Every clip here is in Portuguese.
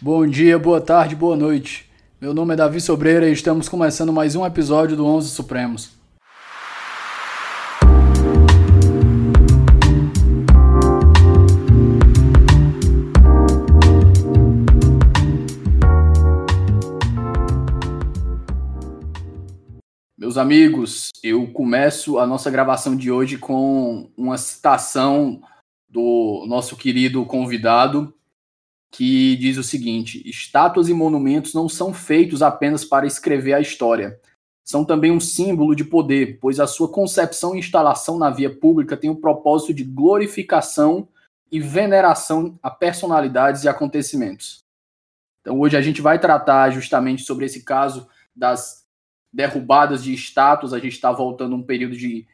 Bom dia, boa tarde, boa noite. Meu nome é Davi Sobreira e estamos começando mais um episódio do Onze Supremos. Meus amigos, eu começo a nossa gravação de hoje com uma citação do nosso querido convidado, que diz o seguinte: estátuas e monumentos não são feitos apenas para escrever a história. São também um símbolo de poder, pois a sua concepção e instalação na via pública tem o propósito de glorificação e veneração a personalidades e acontecimentos. Então, hoje a gente vai tratar justamente sobre esse caso das derrubadas de estátuas. A gente está voltando a um período de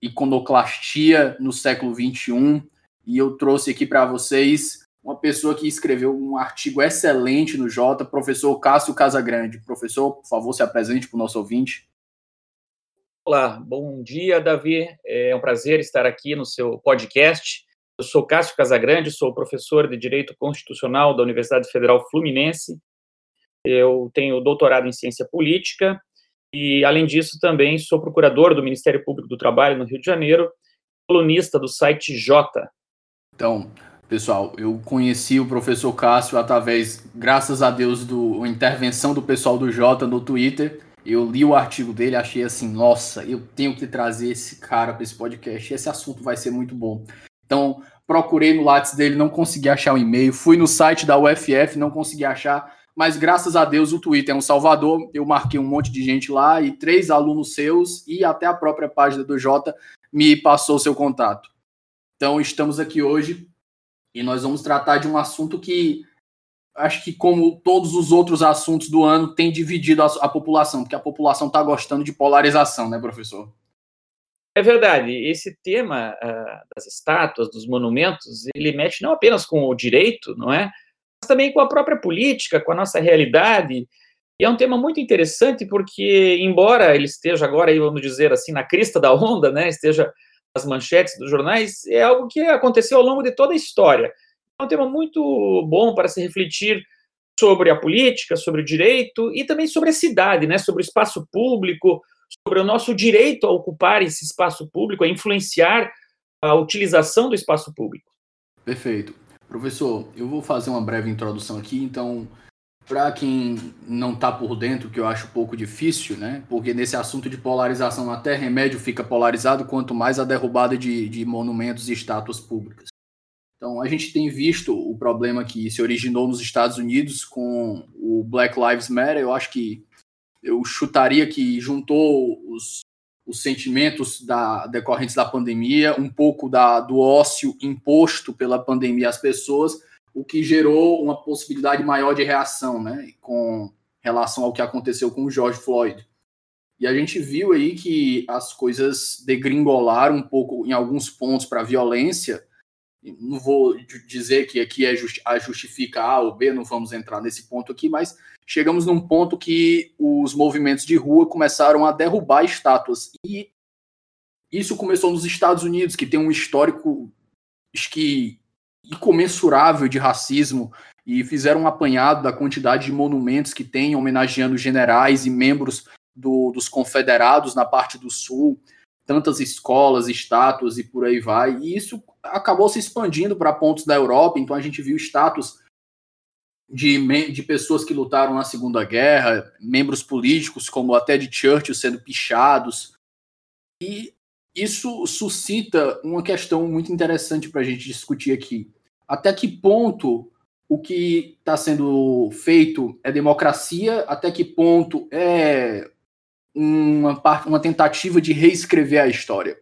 iconoclastia no século XXI. E eu trouxe aqui para vocês uma pessoa que escreveu um artigo excelente no Jota, professor Cássio Casagrande. Professor, por favor, se apresente para o nosso ouvinte. Olá, bom dia, Davi. É um prazer estar aqui no seu podcast. Eu sou Cássio Casagrande, sou professor de Direito Constitucional da Universidade Federal Fluminense. Eu tenho doutorado em Ciência Política e, além disso, também sou procurador do Ministério Público do Trabalho no Rio de Janeiro, colunista do site Jota. Então, Pessoal, eu conheci o professor Cássio através, graças a Deus, do intervenção do pessoal do Jota no Twitter. Eu li o artigo dele, achei assim, nossa, eu tenho que trazer esse cara para esse podcast. Esse assunto vai ser muito bom. Então, procurei no Lattes dele, não consegui achar o e-mail. Fui no site da UFF, não consegui achar. Mas graças a Deus o Twitter é um salvador. Eu marquei um monte de gente lá e três alunos seus e até a própria página do Jota me passou seu contato. Então, estamos aqui hoje e nós vamos tratar de um assunto que acho que, como todos os outros assuntos do ano, tem dividido a, a população, porque a população está gostando de polarização, né, professor? É verdade. Esse tema uh, das estátuas, dos monumentos, ele mexe não apenas com o direito, não é? Mas também com a própria política, com a nossa realidade. E é um tema muito interessante porque, embora ele esteja agora, vamos dizer assim, na crista da onda, né, esteja as manchetes dos jornais, é algo que aconteceu ao longo de toda a história. É um tema muito bom para se refletir sobre a política, sobre o direito e também sobre a cidade, né, sobre o espaço público, sobre o nosso direito a ocupar esse espaço público, a influenciar a utilização do espaço público. Perfeito. Professor, eu vou fazer uma breve introdução aqui, então para quem não está por dentro, que eu acho pouco difícil, né? Porque nesse assunto de polarização até remédio fica polarizado, quanto mais a derrubada de, de monumentos e estátuas públicas. Então a gente tem visto o problema que se originou nos Estados Unidos com o Black Lives Matter. Eu acho que eu chutaria que juntou os, os sentimentos da, decorrentes da pandemia, um pouco da, do ócio imposto pela pandemia às pessoas o que gerou uma possibilidade maior de reação, né, com relação ao que aconteceu com o George Floyd. E a gente viu aí que as coisas degringolaram um pouco em alguns pontos para violência. Não vou dizer que aqui é justi a justifica A ou B, não vamos entrar nesse ponto aqui, mas chegamos num ponto que os movimentos de rua começaram a derrubar estátuas. E isso começou nos Estados Unidos, que tem um histórico que incomensurável de racismo e fizeram um apanhado da quantidade de monumentos que tem homenageando generais e membros do, dos confederados na parte do sul, tantas escolas, estátuas e por aí vai. E isso acabou se expandindo para pontos da Europa, então a gente viu estátuas de, de pessoas que lutaram na Segunda Guerra, membros políticos, como até de Churchill, sendo pichados. E isso suscita uma questão muito interessante para a gente discutir aqui. Até que ponto o que está sendo feito é democracia? Até que ponto é uma, uma tentativa de reescrever a história?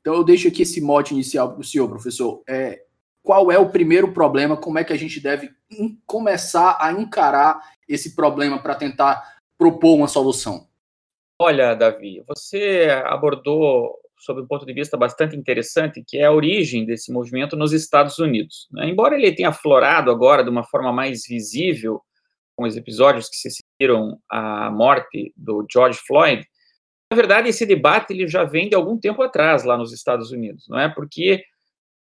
Então eu deixo aqui esse mote inicial para o senhor, professor. É, qual é o primeiro problema? Como é que a gente deve começar a encarar esse problema para tentar propor uma solução? Olha, Davi, você abordou sob um ponto de vista bastante interessante, que é a origem desse movimento nos Estados Unidos. Né? Embora ele tenha aflorado agora de uma forma mais visível, com os episódios que se seguiram à morte do George Floyd, na verdade esse debate ele já vem de algum tempo atrás lá nos Estados Unidos, não é? Porque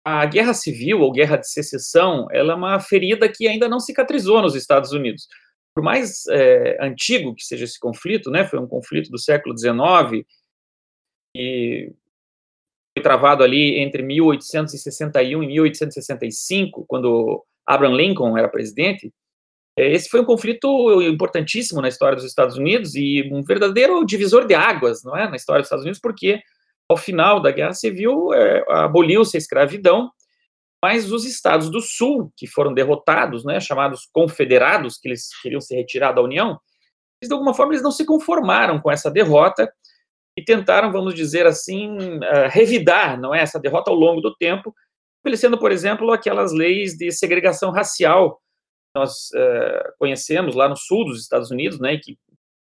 a guerra civil ou guerra de secessão, ela é uma ferida que ainda não cicatrizou nos Estados Unidos. Por mais é, antigo que seja esse conflito, né, foi um conflito do século XIX e travado ali entre 1861 e 1865, quando Abraham Lincoln era presidente. É, esse foi um conflito importantíssimo na história dos Estados Unidos e um verdadeiro divisor de águas, não é, na história dos Estados Unidos, porque ao final da Guerra Civil é, aboliu-se a escravidão, mas os estados do Sul, que foram derrotados, né, chamados confederados, que eles queriam se retirar da União, eles, de alguma forma eles não se conformaram com essa derrota e tentaram, vamos dizer assim, uh, revidar, não é, essa derrota ao longo do tempo, estabelecendo, por exemplo, aquelas leis de segregação racial que nós uh, conhecemos lá no sul dos Estados Unidos, né, que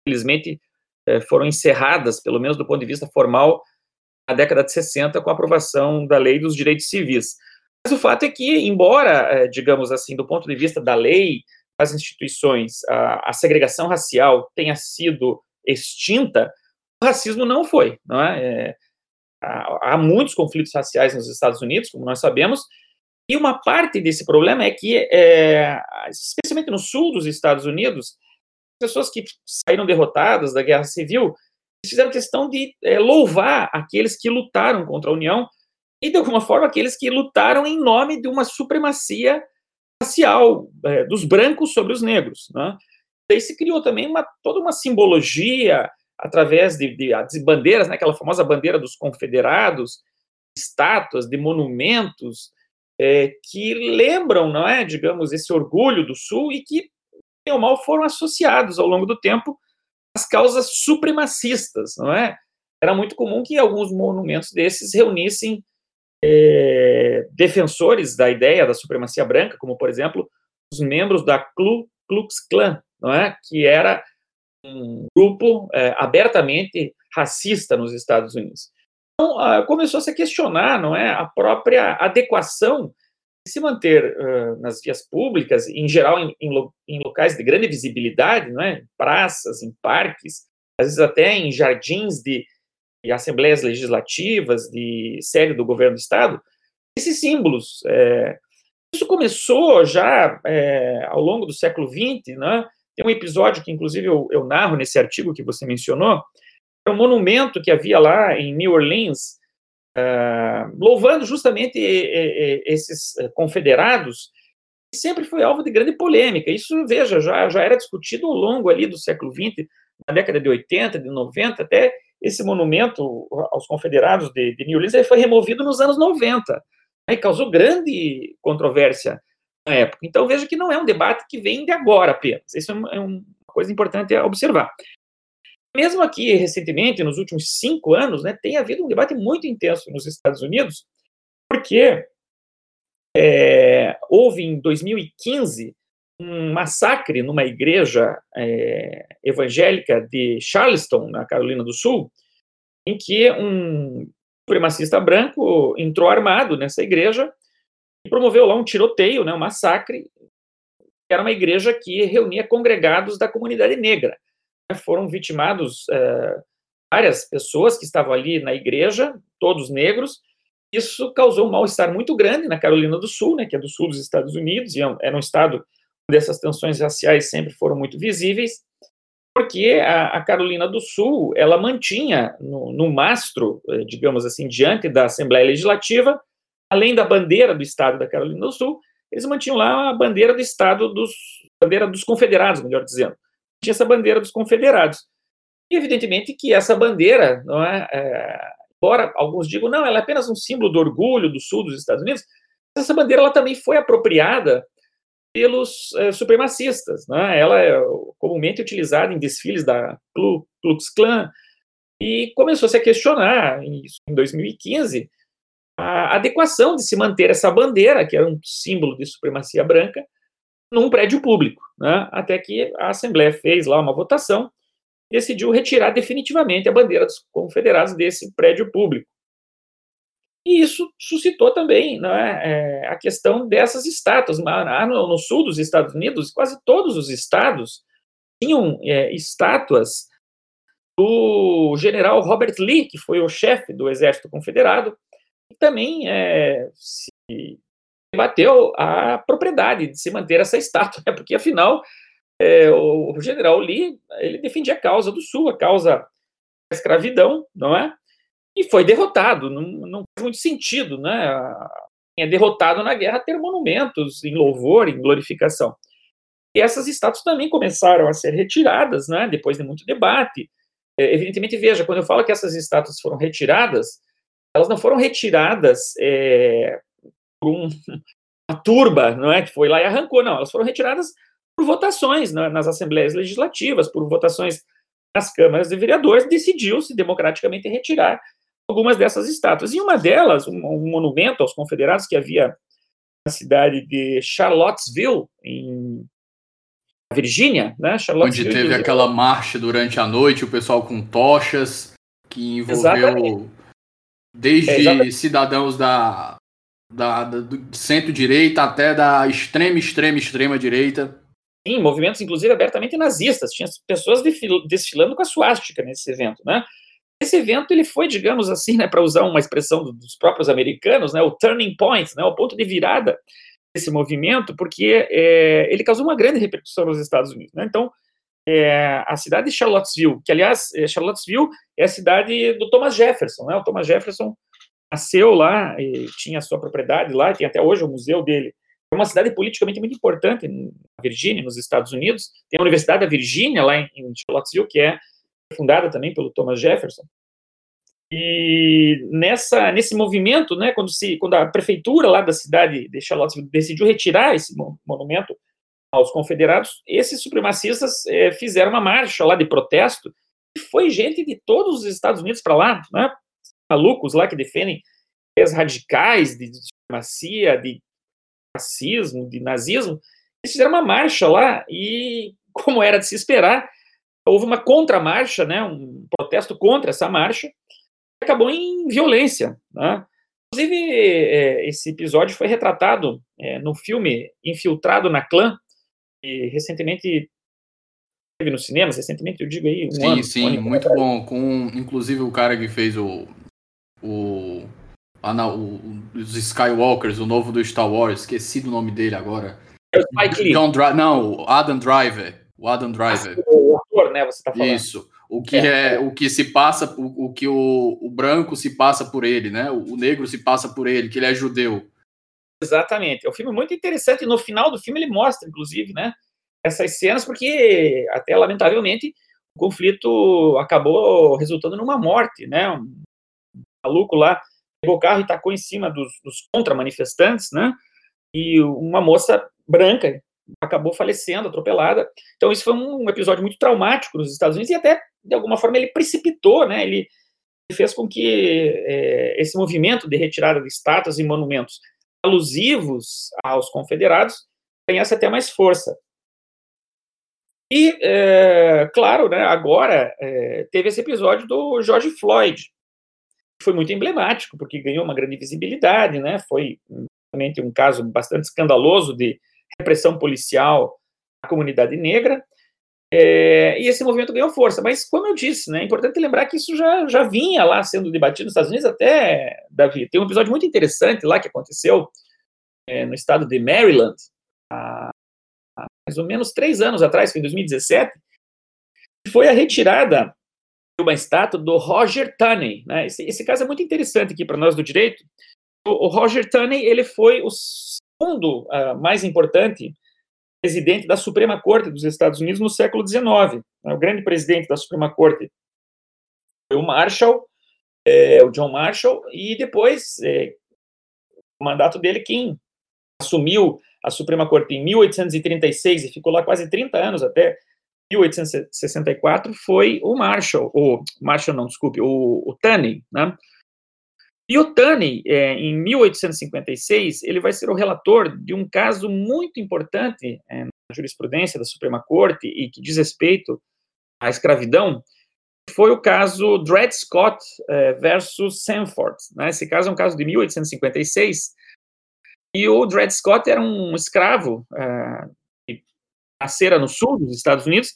infelizmente uh, foram encerradas, pelo menos do ponto de vista formal, na década de 60 com a aprovação da Lei dos Direitos Civis. Mas o fato é que, embora, digamos assim, do ponto de vista da lei, das instituições, a, a segregação racial tenha sido extinta, o racismo não foi, não é? é há, há muitos conflitos raciais nos Estados Unidos, como nós sabemos, e uma parte desse problema é que, é, especialmente no sul dos Estados Unidos, pessoas que saíram derrotadas da guerra civil fizeram questão de é, louvar aqueles que lutaram contra a União e, de alguma forma, aqueles que lutaram em nome de uma supremacia racial é, dos brancos sobre os negros. Né? Daí se criou também uma, toda uma simbologia através de, de, de bandeiras, né, aquela famosa bandeira dos confederados, estátuas, de monumentos, é, que lembram, não é, digamos, esse orgulho do Sul e que, bem ou mal, foram associados ao longo do tempo às causas supremacistas, não é? Era muito comum que alguns monumentos desses reunissem é, defensores da ideia da supremacia branca, como, por exemplo, os membros da Ku Klux Klan, não é? Que era um grupo é, abertamente racista nos Estados Unidos. Então, ah, começou a se questionar, não é, a própria adequação de se manter uh, nas vias públicas, em geral em, em, em, locais de grande visibilidade, não é, praças, em parques, às vezes até em jardins de, de assembleias legislativas, de sede do governo do estado, esses símbolos. É, isso começou já é, ao longo do século XX, né, tem um episódio que, inclusive, eu, eu narro nesse artigo que você mencionou, é um monumento que havia lá em New Orleans, uh, louvando justamente esses eh, confederados, que sempre foi alvo de grande polêmica. Isso, veja, já, já era discutido ao longo ali do século XX, na década de 80, de 90, até esse monumento aos confederados de, de New Orleans foi removido nos anos 90, né, e causou grande controvérsia época. Então, veja que não é um debate que vem de agora apenas. Isso é, é uma coisa importante a observar. Mesmo aqui, recentemente, nos últimos cinco anos, né, tem havido um debate muito intenso nos Estados Unidos, porque é, houve em 2015 um massacre numa igreja é, evangélica de Charleston, na Carolina do Sul, em que um supremacista branco entrou armado nessa igreja promoveu lá um tiroteio, né, um massacre, era uma igreja que reunia congregados da comunidade negra. Foram vitimados é, várias pessoas que estavam ali na igreja, todos negros. Isso causou um mal-estar muito grande na Carolina do Sul, né, que é do sul dos Estados Unidos, e é era um estado onde essas tensões raciais sempre foram muito visíveis, porque a, a Carolina do Sul, ela mantinha no, no mastro, eh, digamos assim, diante da Assembleia Legislativa, além da bandeira do estado da Carolina do Sul, eles mantinham lá a bandeira do estado dos bandeira dos confederados, melhor dizendo. Tinha essa bandeira dos confederados. E evidentemente que essa bandeira, não é, é, embora alguns digam não, ela é apenas um símbolo do orgulho do sul dos Estados Unidos, essa bandeira ela também foi apropriada pelos é, supremacistas, né? Ela é comumente utilizada em desfiles da Ku Klux Klan e começou -se a questionar em 2015 a adequação de se manter essa bandeira, que era um símbolo de supremacia branca, num prédio público, né? até que a Assembleia fez lá uma votação decidiu retirar definitivamente a bandeira dos confederados desse prédio público. E isso suscitou também né, é, a questão dessas estátuas. No, no, sul dos Estados Unidos, quase todos os estados tinham é, estátuas do general Robert Lee, que foi o chefe do Exército Confederado, também é, se debateu a propriedade de se manter essa estátua, né? porque afinal é, o, o, general Lee ele defendia a causa do Sul, a causa da escravidão, não é? E foi derrotado, não, não faz muito sentido, né? É derrotado na guerra ter monumentos em louvor, em glorificação. E essas estátuas também começaram a ser retiradas, né? Depois de muito debate. É, evidentemente, veja, quando eu falo que essas estátuas foram retiradas, elas não foram retiradas é, por um, uma turba, não é, que foi lá e arrancou, não, elas foram retiradas por votações né, nas assembleias legislativas, por votações nas câmaras de vereadores, decidiu-se democraticamente retirar algumas dessas estátuas. E uma delas, um, um monumento aos confederados que havia na cidade de Charlottesville, em Virgínia, né? Onde teve aquela marcha durante a noite, o pessoal com tochas, que envolveu Exatamente. Desde é, cidadãos da, da, da do centro-direita até da extrema, extrema, extrema direita. Sim, movimentos inclusive abertamente nazistas. Tinha pessoas desfilando com a suástica nesse evento, né? Esse evento ele foi, digamos assim, né, para usar uma expressão dos próprios americanos, né, o turning point, né, o ponto de virada esse movimento, porque é, ele causou uma grande repercussão nos Estados Unidos. Né? Então, é, a cidade de Charlottesville, que aliás, é, Charlottesville é a cidade do Thomas Jefferson. Né? O Thomas Jefferson nasceu lá, e tinha sua propriedade lá, tem até hoje o museu dele. É uma cidade politicamente muito importante na Virgínia, nos Estados Unidos. Tem a Universidade da Virgínia, lá em, em Charlottesville, que é fundada também pelo Thomas Jefferson. E nessa, nesse movimento, né, quando, se, quando a prefeitura lá da cidade de Charlottesville decidiu retirar esse monumento aos confederados, esses supremacistas é, fizeram uma marcha lá de protesto, e foi gente de todos os Estados Unidos para lá, né, malucos lá que defendem as radicais de supremacia, de racismo, de nazismo, eles fizeram uma marcha lá e, como era de se esperar, houve uma contramarcha, né, um protesto contra essa marcha, acabou em violência. Né? Inclusive, é, esse episódio foi retratado é, no filme Infiltrado na Clã, que recentemente teve nos cinemas, recentemente eu digo aí um sim, ano. Sim, sim, muito bom. Com, inclusive, o cara que fez o... o... O, os Skywalkers, o novo do Star Wars, esqueci do nome dele agora. É o Spike Lee. John Dri não, o Adam Driver. O Adam Driver. Ah, o ator, né, você tá falando. Isso o que é, é o que se passa, o, o que o, o, branco se passa por ele, né? O, o, negro se passa por ele, que ele é judeu. Exatamente. É um filme muito interessante. No final do filme ele mostra, inclusive, né? Essas cenas, porque até lamentavelmente o conflito acabou resultando numa morte, né? Um maluco lá pegou o carro e tacou em cima dos, dos contra-manifestantes, né? E uma moça branca acabou falecendo, atropelada. Então, isso foi um episódio muito traumático nos Estados Unidos e até, de alguma forma, ele precipitou, né? Ele fez com que é, esse movimento de retirada de estátuas e monumentos alusivos aos confederados ganhasse até mais força. E, é, claro, né, agora é, teve esse episódio do George Floyd, que foi muito emblemático, porque ganhou uma grande visibilidade, né, foi realmente um caso bastante escandaloso de repressão policial à comunidade negra, é, e esse movimento ganhou força. Mas, como eu disse, né, é importante lembrar que isso já, já vinha lá sendo debatido nos Estados Unidos até, Davi. Tem um episódio muito interessante lá que aconteceu é, no estado de Maryland, há, há, mais ou menos três anos atrás, foi em 2017, foi a retirada de uma estátua do Roger Taney. Né? Esse, esse caso é muito interessante aqui para nós do direito. O, o Roger Taney ele foi o segundo uh, mais importante presidente da Suprema Corte dos Estados Unidos no século XIX. O grande presidente da Suprema Corte foi o Marshall, é, o John Marshall, e depois, é, o mandato dele, quem assumiu a Suprema Corte em 1836 e ficou lá quase 30 anos, até 1864, foi o Marshall, o Marshall não, desculpe, o, o né? E o Tani, é, em 1856, ele vai ser o relator de um caso muito importante é, na jurisprudência da Suprema Corte e que diz respeito à escravidão, foi o caso Dred Scott é, versus Sanford. Né? Esse caso é um caso de 1856, e o Dred Scott era um escravo é, que nascera no sul dos Estados Unidos,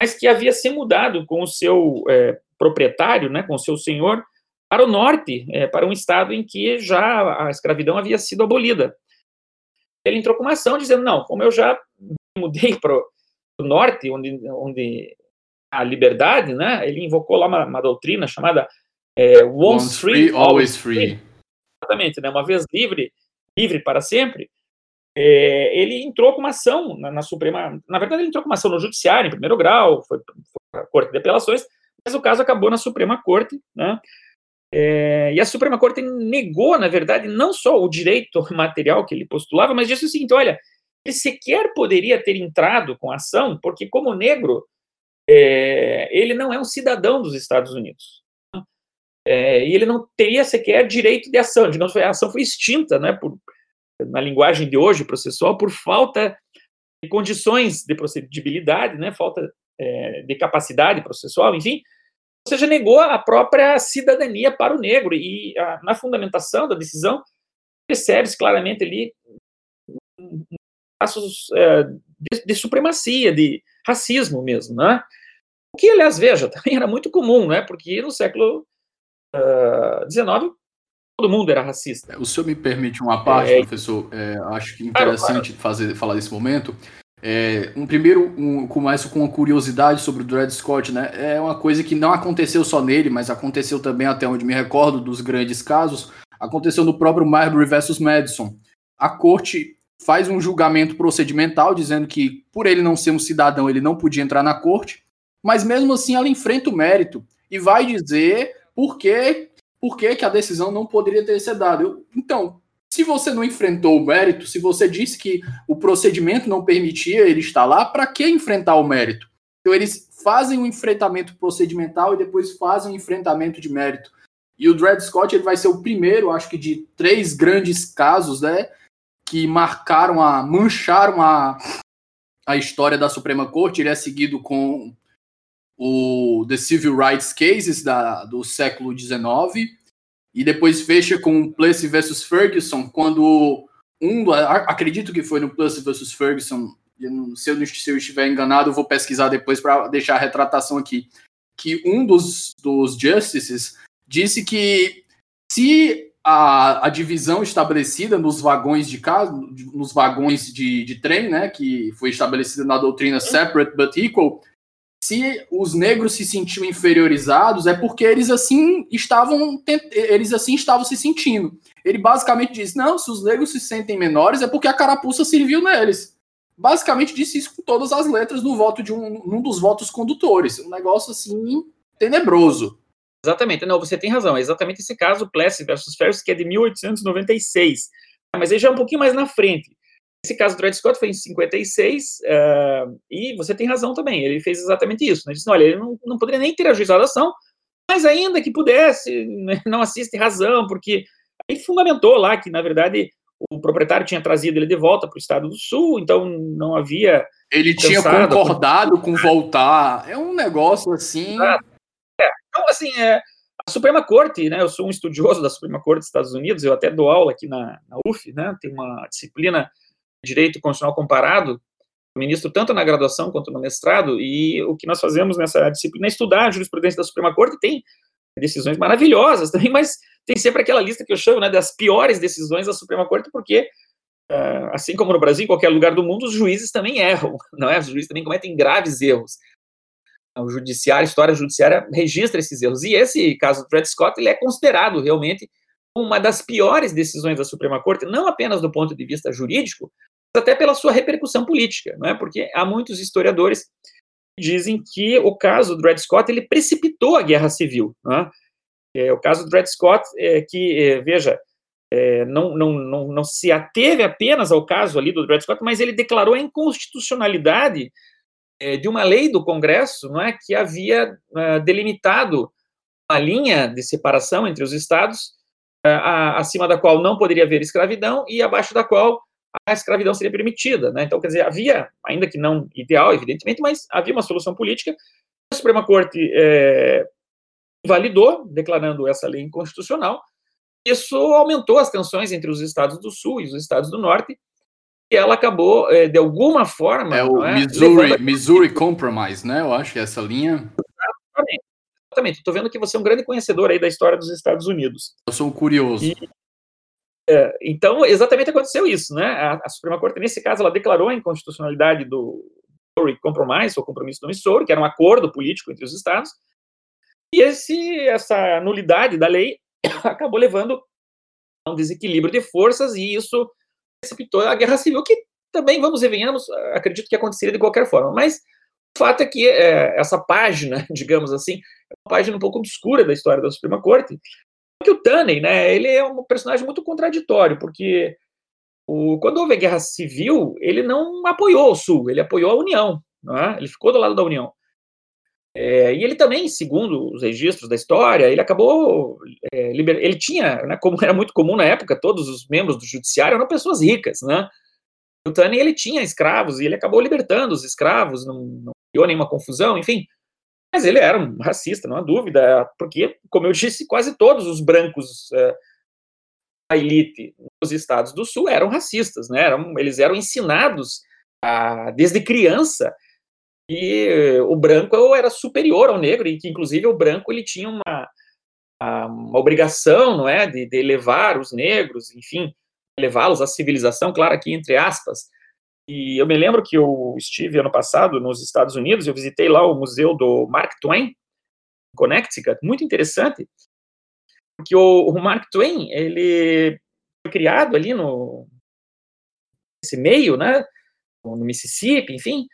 mas que havia se mudado com o seu é, proprietário, né, com o seu senhor, para o norte, é, para um estado em que já a escravidão havia sido abolida. Ele entrou com uma ação dizendo, não, como eu já mudei para o norte, onde, onde a liberdade, né, ele invocou lá uma, uma doutrina chamada é, once, once free, free, always free. free. Exatamente, né, uma vez livre, livre para sempre. É, ele entrou com uma ação na, na, Suprema, na verdade ele entrou com uma ação no Judiciário, em primeiro grau, foi, foi para a Corte de Apelações, mas o caso acabou na Suprema Corte, né, é, e a Suprema Corte negou, na verdade, não só o direito material que ele postulava, mas disse o seguinte: olha, ele sequer poderia ter entrado com a ação, porque, como negro, é, ele não é um cidadão dos Estados Unidos. É, e ele não teria sequer direito de ação. Digamos, a ação foi extinta, né, por, na linguagem de hoje, processual, por falta de condições de procedibilidade, né, falta é, de capacidade processual, enfim ou seja, negou a própria cidadania para o negro. E a, na fundamentação da decisão, percebe-se claramente ali passos é, de, de, supremacia, de racismo mesmo, né? O que, aliás, veja, também era muito comum, né? Porque no século XIX uh, todo mundo era racista. O senhor me permite uma parte, é, professor? É, acho que interessante claro, claro. fazer falar desse momento. É, um primeiro, um, começo com uma curiosidade sobre o Dred Scott, né? É uma coisa que não aconteceu só nele, mas aconteceu também, até onde me recordo dos grandes casos, aconteceu no próprio Marbury versus Madison. A corte faz um julgamento procedimental dizendo que, por ele não ser um cidadão, ele não podia entrar na corte, mas mesmo assim ela enfrenta o mérito e vai dizer por que, por que, que a decisão não poderia ter sido dada. Eu, então, se você não enfrentou o mérito, se você disse que o procedimento não permitia ele estar lá, para que enfrentar o mérito? Então eles fazem o um enfrentamento procedimental e depois fazem o um enfrentamento de mérito. E o Dred Scott ele vai ser o primeiro, acho que de três grandes casos, né, que marcaram a mancharam a, a história da Suprema Corte. Ele é seguido com o The Civil Rights Cases da, do século XIX e depois fecha com Plessy versus Ferguson, quando um, acredito que foi no Plessy versus Ferguson, se eu, se eu estiver enganado, eu vou pesquisar depois para deixar a retratação aqui, que um dos, dos justices disse que se a, a divisão estabelecida nos vagões de casa, nos vagões de, de trem, né, que foi estabelecida na doutrina separate but equal, se os negros se sentiam inferiorizados é porque eles assim estavam eles assim estavam se sentindo. Ele basicamente disse: "Não, se os negros se sentem menores é porque a carapuça serviu neles". Basicamente disse isso com todas as letras no voto de um num dos votos condutores, um negócio assim tenebroso. Exatamente, não, você tem razão, é exatamente esse caso, Plessy versus Ferris, que é de 1896. Mas aí já é um pouquinho mais na frente. Esse caso do Dred Scott foi em 56, uh, eh, e você tem razão também, ele fez exatamente isso. Né? Ele disse, olha, ele não, não poderia nem ter ajuizado a ação, mas ainda que pudesse, né, não assiste razão, porque ele fundamentou lá que, na verdade, o proprietário tinha trazido ele de volta para o estado do sul, então não havia. Ele tinha concordado com voltar. É um negócio assim. É, então, assim, é, a Suprema Corte, né? Eu sou um estudioso da Suprema Corte dos Estados Unidos, eu até dou aula aqui na, na UF, né? Tem uma disciplina direito constitucional comparado, ministro tanto na graduação quanto no mestrado, e o que nós fazemos nessa disciplina é estudar a jurisprudência da Suprema Corte, tem decisões maravilhosas também, mas tem sempre aquela lista que eu chamo né, das piores decisões da Suprema Corte, porque, uh, assim como no Brasil, em qualquer lugar do mundo, os juízes também erram, não é? Os juízes também cometem graves erros. O judiciário, a história judiciária registra esses erros. E esse caso do Fred Scott, ele é considerado realmente uma das piores decisões da Suprema Corte, não apenas do ponto de vista jurídico, até pela sua repercussão política, não é? Porque há muitos historiadores que dizem que o caso do Dred Scott ele precipitou a guerra civil, não é? é o caso do Dred Scott é que é, veja é, não, não, não, não se ateve apenas ao caso ali do Dred Scott, mas ele declarou a inconstitucionalidade é, de uma lei do Congresso, não é, que havia é, delimitado a linha de separação entre os estados, acima da qual não poderia haver escravidão e abaixo da qual a escravidão seria permitida. Né? Então, quer dizer, havia, ainda que não ideal, evidentemente, mas havia uma solução política. A Suprema Corte é, validou, declarando essa lei inconstitucional. Isso aumentou as tensões entre os estados do Sul e os estados do Norte, e ela acabou, é, de alguma forma. É o é, Missouri, Missouri Compromise, né? Eu acho que é essa linha. Exatamente. Estou vendo que você é um grande conhecedor aí da história dos Estados Unidos. Eu sou curioso. E, é, então, exatamente aconteceu isso, né? A, a, Suprema Corte, nesse caso, ela declarou a inconstitucionalidade do Missouri Compromise, ou Compromisso do Missouri, que era um acordo político entre os estados, e esse, essa nulidade da lei acabou levando a um desequilíbrio de forças, e isso precipitou a guerra civil, que também, vamos e venhamos, acredito que aconteceria de qualquer forma, mas o fato é que é, essa página, digamos assim, uma página um pouco obscura da história da Suprema Corte, porque o Tunney, né, ele é um personagem muito contraditório, porque o, quando houve a guerra civil, ele não apoiou o Sul, ele apoiou a União, é? ele ficou do lado da União. É, e ele também, segundo os registros da história, ele acabou, é, liber... ele tinha, né, como era muito comum na época, todos os membros do judiciário eram pessoas ricas, né? O Tunney, ele tinha escravos e ele acabou libertando os escravos, não, não criou nenhuma confusão, enfim. Mas ele era um racista, não há dúvida, porque, como eu disse, quase todos os brancos é, da elite nos estados do Sul eram racistas, né? Eram, eles eram ensinados a, desde criança que o branco era superior ao negro e que, inclusive, o branco ele tinha uma, uma obrigação, não é, de, de elevar os negros, enfim, levá-los à civilização, claro, aqui entre aspas, e eu me lembro que eu estive ano passado nos Estados Unidos, eu visitei lá o museu do Mark Twain, Connecticut, muito interessante, porque o, o Mark Twain, ele foi criado ali no esse meio, né, no Mississippi, enfim,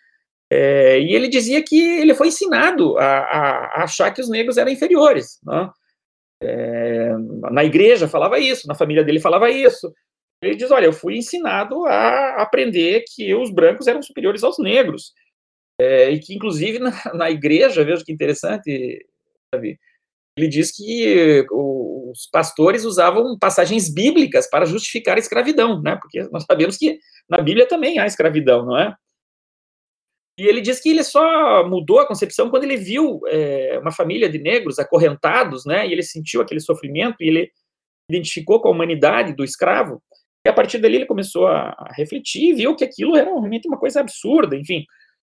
é, e ele dizia que ele foi ensinado a, a, a achar que os negros eram inferiores, né? é, na igreja falava isso, na família dele falava isso, ele diz: olha, eu fui ensinado a aprender que os brancos eram superiores aos negros. É, e que, inclusive, na, na, igreja, veja que interessante, Davi, ele diz que os pastores usavam passagens bíblicas para justificar a escravidão, né? Porque nós sabemos que na Bíblia também há escravidão, não é? E ele diz que ele só mudou a concepção quando ele viu é, uma família de negros acorrentados, né? E ele sentiu aquele sofrimento e ele identificou com a humanidade do escravo. E a partir dali ele começou a refletir e viu que aquilo era realmente uma coisa absurda, enfim.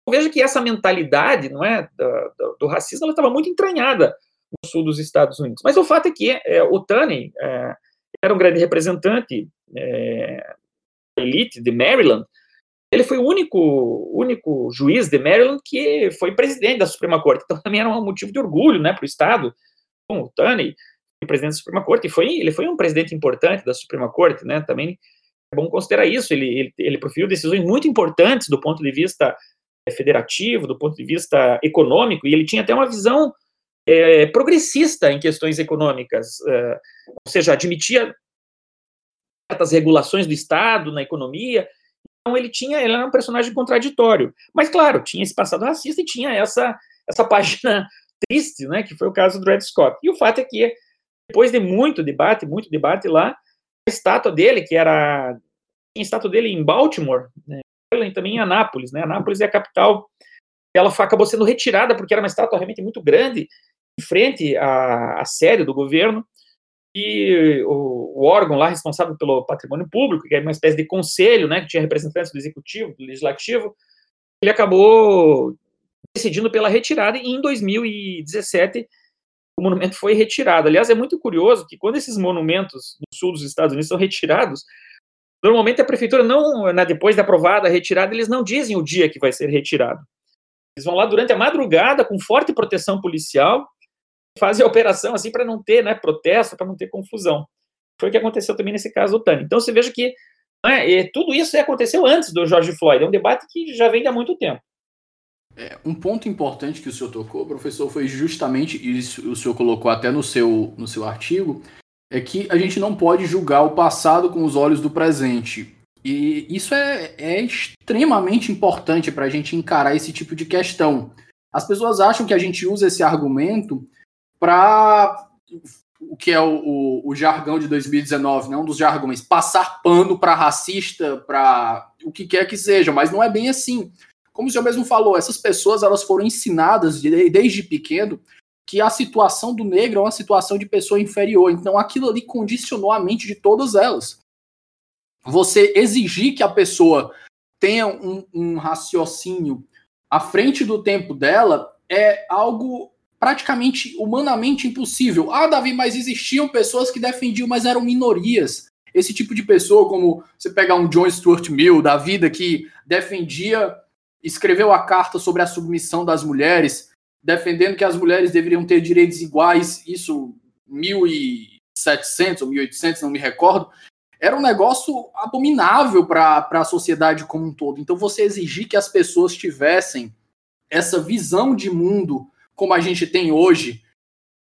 Eu vejo que essa mentalidade, não é, do, do racismo, estava muito entranhada no sul dos Estados Unidos. Mas o fato é que é, o Tunney é, era um grande representante é, elite de Maryland. Ele foi o único, único juiz de Maryland que foi presidente da Suprema Corte. Então também era um motivo de orgulho, né, para o estado. Bom, o Tunney presidente da Suprema Corte, e foi, ele foi um presidente importante da Suprema Corte, né, também é bom considerar isso, ele, ele, ele proferiu decisões muito importantes do ponto de vista é, federativo, do ponto de vista econômico, e ele tinha até uma visão é, progressista em questões econômicas, é, ou seja, admitia certas regulações do Estado na economia, então ele tinha, ele era um personagem contraditório, mas claro, tinha esse passado racista e tinha essa, essa página triste, né, que foi o caso do Dred Scott, e o fato é que depois de muito debate, muito debate lá, a estátua dele, que era. a estátua dele em Baltimore, né, também em Anápolis, né? Anápolis é a capital. Ela acabou sendo retirada porque era uma estátua realmente muito grande, em frente à, à sede do governo. E o, o, órgão lá responsável pelo patrimônio público, que é uma espécie de conselho, né, que tinha representantes do executivo, do legislativo, ele acabou decidindo pela retirada e em 2017 o monumento foi retirado. Aliás, é muito curioso que quando esses monumentos no sul dos Estados Unidos são retirados, normalmente a prefeitura não, né, depois da aprovada retirada, eles não dizem o dia que vai ser retirado. Eles vão lá durante a madrugada com forte proteção policial, fazem a operação assim para não ter, né, protesto, para não ter confusão. Foi o que aconteceu também nesse caso do Tani. Então você veja que né, tudo isso aconteceu antes do George Floyd. É um debate que já vem há muito tempo. É, um ponto importante que o senhor tocou, professor, foi justamente isso, o senhor colocou até no seu, no seu artigo, é que a gente não pode julgar o passado com os olhos do presente. E isso é, é extremamente importante para a gente encarar esse tipo de questão. As pessoas acham que a gente usa esse argumento para o que é o, o, o, jargão de 2019, né? um dos jargões, passar pano para racista, para o que quer que seja, mas não é bem assim como o senhor mesmo falou, essas pessoas elas foram ensinadas de, desde pequeno que a situação do negro é uma situação de pessoa inferior. Então aquilo ali condicionou a mente de todas elas. Você exigir que a pessoa tenha um, um raciocínio à frente do tempo dela é algo praticamente humanamente impossível. Ah, Davi, mas existiam pessoas que defendiam, mas eram minorias. Esse tipo de pessoa, como você pegar um John Stuart Mill da vida, que defendia, escreveu a carta sobre a submissão das mulheres, defendendo que as mulheres deveriam ter direitos iguais, isso 1700 ou 1800, não me recordo, era um negócio abominável para a sociedade como um todo. Então, você exigir que as pessoas tivessem essa visão de mundo como a gente tem hoje,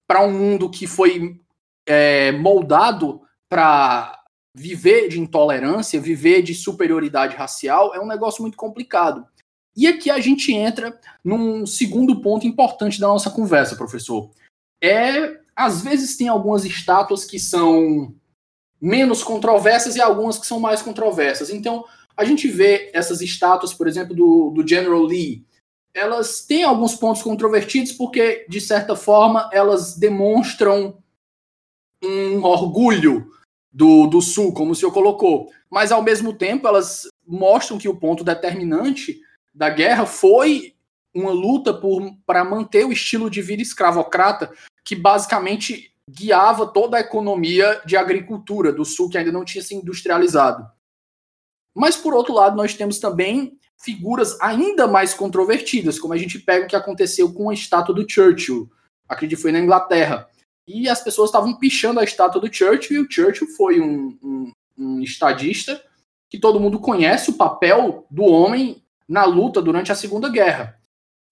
para um mundo que foi é, moldado para viver de intolerância, viver de superioridade racial, é um negócio muito complicado. E aqui a gente entra num segundo ponto importante da nossa conversa, professor. É, às vezes tem algumas estátuas que são menos controversas e algumas que são mais controversas. Então, a gente vê essas estátuas, por exemplo, do, do General Lee, elas têm alguns pontos controvertidos porque, de certa forma, elas demonstram um orgulho do, do Sul, como o senhor colocou. Mas, ao mesmo tempo, elas mostram que o ponto determinante da guerra foi uma luta para manter o estilo de vida escravocrata que basicamente guiava toda a economia de agricultura do Sul, que ainda não tinha se industrializado. Mas, por outro lado, nós temos também figuras ainda mais controvertidas, como a gente pega o que aconteceu com a estátua do Churchill, acredito que foi na Inglaterra. E as pessoas estavam pichando a estátua do Churchill, e o Churchill foi um, um, um estadista que todo mundo conhece o papel do homem na luta durante a Segunda Guerra.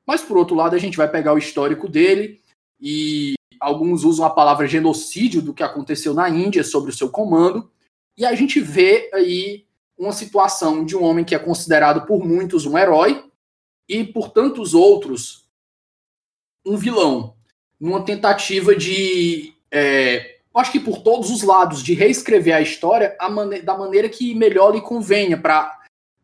Mas, por outro lado, a gente vai pegar o histórico dele, e alguns usam a palavra genocídio do que aconteceu na Índia sobre o seu comando, e a gente vê aí uma situação de um homem que é considerado por muitos um herói e por tantos outros um vilão, numa tentativa de, é, acho que por todos os lados, de reescrever a história a da maneira que melhor lhe convenha para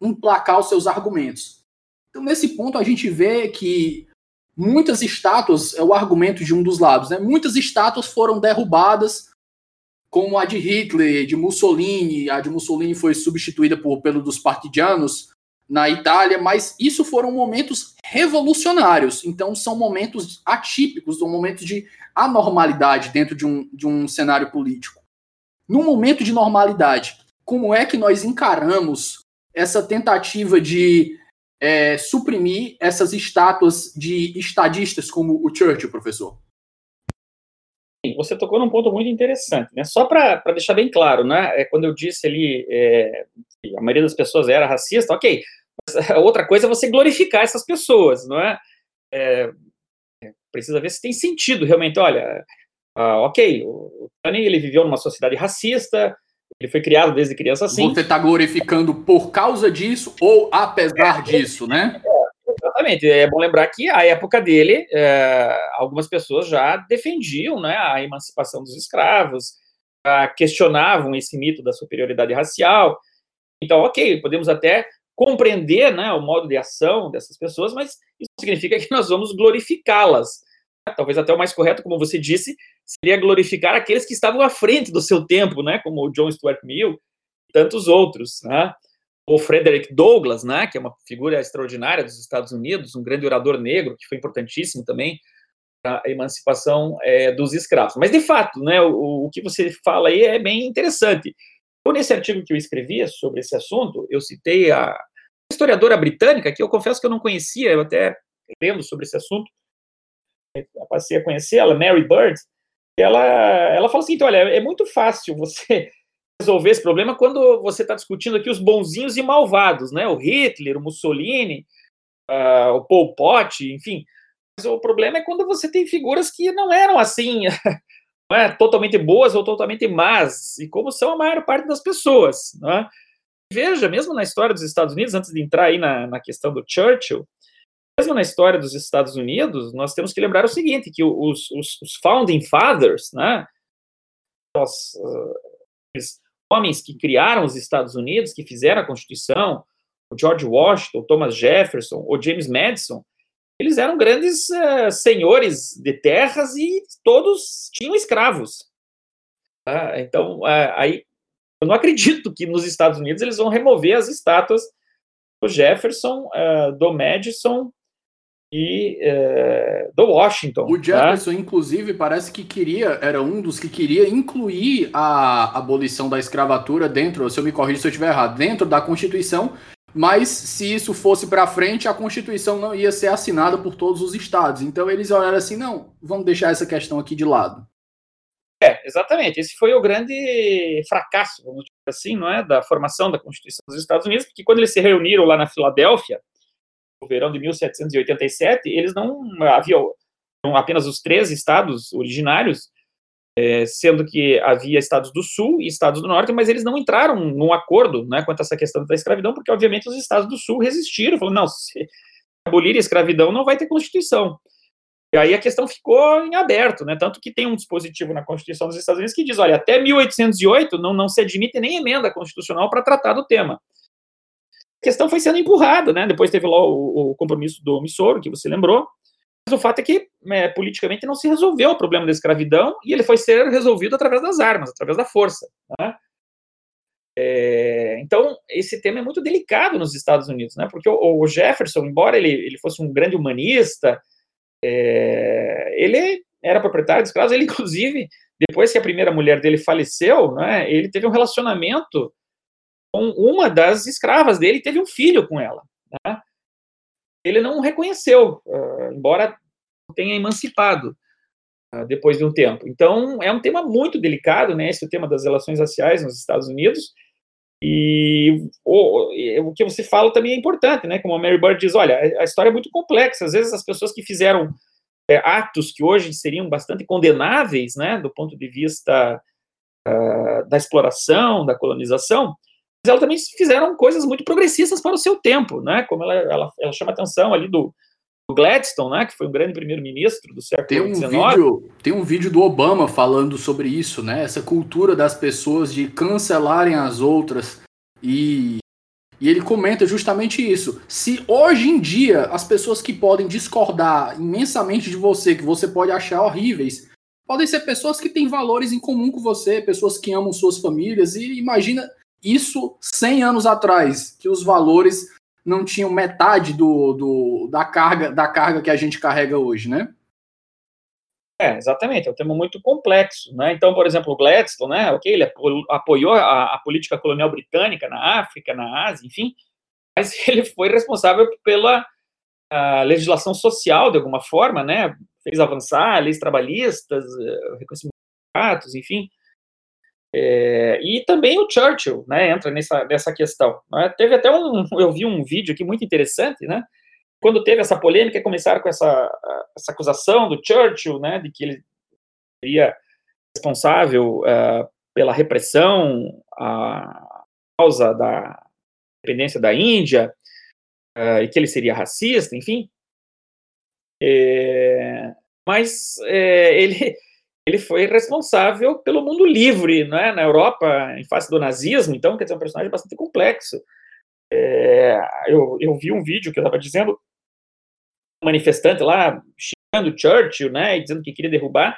emplacar os seus argumentos. Então, nesse ponto, a gente vê que muitas estátuas, é o argumento de um dos lados, né? muitas estátuas foram derrubadas como a de Hitler, de Mussolini, a de Mussolini foi substituída por, pelo dos partidianos na Itália, mas isso foram momentos revolucionários, então são momentos atípicos, são momentos de anormalidade dentro de um, de um cenário político. No momento de normalidade, como é que nós encaramos essa tentativa de é, suprimir essas estátuas de estadistas como o Churchill, professor? Você tocou num ponto muito interessante, né? Só para deixar bem claro, né? É, quando eu disse ali é, que a maioria das pessoas era racista, ok. Mas outra coisa é você glorificar essas pessoas, não é? é precisa ver se tem sentido realmente. Olha, ah, ok, o Tony ele viveu numa sociedade racista, ele foi criado desde criança assim. Você está glorificando por causa disso ou apesar é, disso, né? É, Exatamente. É bom lembrar que a época dele, é, algumas pessoas já defendiam né, a emancipação dos escravos, questionavam esse mito da superioridade racial. Então, ok, podemos até compreender né, o modo de ação dessas pessoas, mas isso significa que nós vamos glorificá-las. Talvez até o mais correto, como você disse, seria glorificar aqueles que estavam à frente do seu tempo, né, como o John Stuart Mill e tantos outros. Né? o Frederick Douglass, né, que é uma figura extraordinária dos Estados Unidos, um grande orador negro, que foi importantíssimo também a emancipação é, dos escravos. Mas, de fato, né, o, o, que você fala aí é bem interessante. Então, nesse artigo que eu escrevia sobre esse assunto, eu citei a historiadora britânica, que eu confesso que eu não conhecia, eu até lendo sobre esse assunto, passei a conhecer ela, Mary Bird, ela, ela fala assim, olha, é muito fácil você resolver esse problema quando você está discutindo aqui os bonzinhos e malvados, né? O Hitler, o Mussolini, uh, o Pol Pot, enfim. Mas o problema é quando você tem figuras que não eram assim, não é, totalmente boas ou totalmente más, e como são a maior parte das pessoas. Né? Veja, mesmo na história dos Estados Unidos, antes de entrar aí na, na questão do Churchill, mesmo na história dos Estados Unidos, nós temos que lembrar o seguinte, que os, os, os Founding Fathers, né, os, uh, homens que criaram os Estados Unidos, que fizeram a Constituição, o George Washington, o Thomas Jefferson, o James Madison, eles eram grandes uh, senhores de terras e todos tinham escravos. Ah, então, uh, aí, eu não acredito que nos Estados Unidos eles vão remover as estátuas do Jefferson, uh, do Madison e é, do Washington. O Jefferson, tá? inclusive, parece que queria, era um dos que queria incluir a abolição da escravatura dentro, se eu me corrijo se eu estiver errado, dentro da Constituição, mas se isso fosse para frente, a Constituição não ia ser assinada por todos os estados. Então eles olharam assim, não, vamos deixar essa questão aqui de lado. É, exatamente. Esse foi o grande fracasso, vamos dizer assim, não é, da formação da Constituição dos Estados Unidos, porque quando eles se reuniram lá na Filadélfia, verão de 1787, eles não haviam apenas os três estados originários, é, sendo que havia estados do sul e estados do norte, mas eles não entraram num acordo né, quanto a essa questão da escravidão, porque obviamente os estados do sul resistiram, falaram, não, se abolir a escravidão não vai ter constituição. E aí a questão ficou em aberto, né? Tanto que tem um dispositivo na Constituição dos Estados Unidos que diz, olha, até 1808 não, não se admite nem emenda constitucional para tratar do tema. Questão foi sendo empurrada, né? Depois teve lá o, o compromisso do Missoro, que você lembrou, mas o fato é que é, politicamente não se resolveu o problema da escravidão e ele foi ser resolvido através das armas, através da força. Né? É, então, esse tema é muito delicado nos Estados Unidos, né? porque o, o Jefferson, embora ele, ele fosse um grande humanista, é, ele era proprietário de escravos, ele, inclusive, depois que a primeira mulher dele faleceu, né, ele teve um relacionamento com uma das escravas dele, teve um filho com ela. Né? ele não reconheceu, uh, embora tenha emancipado uh, depois de um tempo. Então, é um tema muito delicado, né, esse tema das relações raciais nos Estados Unidos, e o, o que você fala também é importante, né, como a Mary Bird diz, olha, a história é muito complexa, às vezes as pessoas que fizeram é, atos que hoje seriam bastante condenáveis, né, do ponto de vista uh, da exploração, da colonização, elas também fizeram coisas muito progressistas para o seu tempo, né? Como ela, ela, ela chama atenção ali do, do Gladstone, né? Que foi um grande primeiro-ministro do século tem um XIX. Vídeo, tem um vídeo do Obama falando sobre isso, né? Essa cultura das pessoas de cancelarem as outras e e ele comenta justamente isso. Se hoje em dia as pessoas que podem discordar imensamente de você, que você pode achar horríveis, podem ser pessoas que têm valores em comum com você, pessoas que amam suas famílias, e imagina isso 100 anos atrás, que os valores não tinham metade do, do, da, carga, da carga que a gente carrega hoje, né? É, exatamente, é um tema muito complexo, né? Então, por exemplo, o Gladstone, né, ok, ele apoiou a, a política colonial britânica na África, na Ásia, enfim, mas ele foi responsável pela legislação social, de alguma forma, né, fez avançar leis trabalhistas, eh, reconhecimento de enfim, é, e também o Churchill, né, entra nessa, nessa questão. Né? Teve até um, eu vi um vídeo aqui muito interessante, né, quando teve essa polêmica, começaram com essa, essa acusação do Churchill, né, de que ele seria responsável uh, pela repressão a causa da independência da Índia, uh, e que ele seria racista, enfim. É, mas é, ele ele foi responsável pelo mundo livre, né, na Europa, em face do nazismo, então, quer dizer, é um personagem bastante complexo. É, eu, eu vi um vídeo que eu estava dizendo, um manifestante lá, xingando Churchill, né, e dizendo que queria derrubar,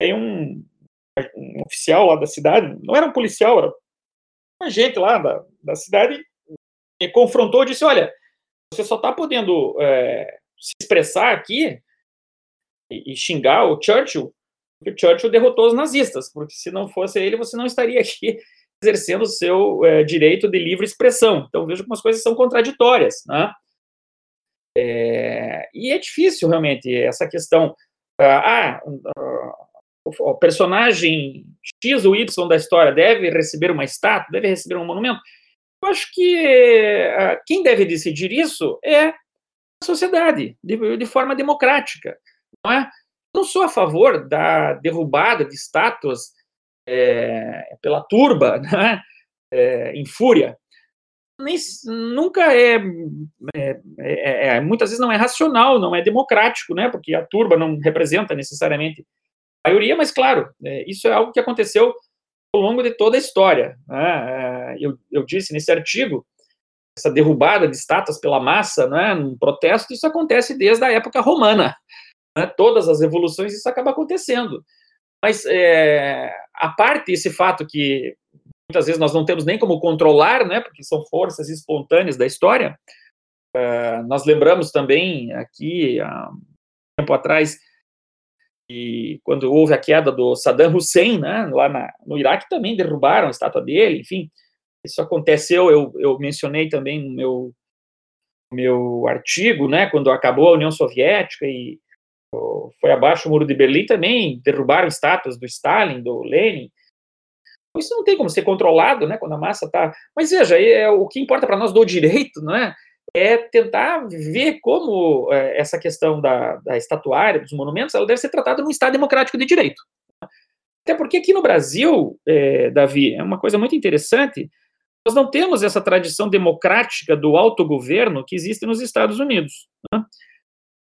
tem um, um oficial lá da cidade, não era um policial, era um agente lá da, da cidade, e confrontou e disse, olha, você só está podendo é, se expressar aqui e, e xingar o Churchill que Churchill derrotou os nazistas, porque se não fosse ele, você não estaria aqui exercendo o seu é, direito de livre expressão. Então, vejo como as coisas são contraditórias. Né? É, e é difícil, realmente, essa questão. Ah, ah, o personagem X ou Y da história deve receber uma estátua, deve receber um monumento. Eu acho que ah, quem deve decidir isso é a sociedade, de, de forma democrática. Não é? Não sou a favor da derrubada de estátuas é, pela turba, né, é, em fúria. Nem, nunca é, é, é, é, muitas vezes não é racional, não é democrático, né, porque a turba não representa necessariamente a maioria, mas claro, é, isso é algo que aconteceu ao longo de toda a história. Né, é, eu, eu disse nesse artigo essa derrubada de estátuas pela massa, né, num protesto, isso acontece desde a época romana né, todas as revoluções, isso acaba acontecendo. Mas, é, a parte esse fato que muitas vezes nós não temos nem como controlar, né, porque são forças espontâneas da história, Uh, nós lembramos também aqui, há um tempo atrás, e quando houve a queda do Saddam Hussein, né, lá na, no Iraque, também derrubaram a estátua dele, enfim, isso aconteceu, eu, eu mencionei também no meu, meu artigo, né, quando acabou a União Soviética e foi abaixo o Muro de Berlim, também derrubaram estátuas do Stalin, do Lenin, isso não tem como ser controlado, né, quando a massa está... Mas veja, é, o que importa para nós do direito, não é? é tentar ver como é, essa questão da, da, estatuária, dos monumentos, ela deve ser tratada num Estado democrático de direito. Até porque aqui no Brasil, é, Davi, é uma coisa muito interessante, nós não temos essa tradição democrática do autogoverno que existe nos Estados Unidos. Né?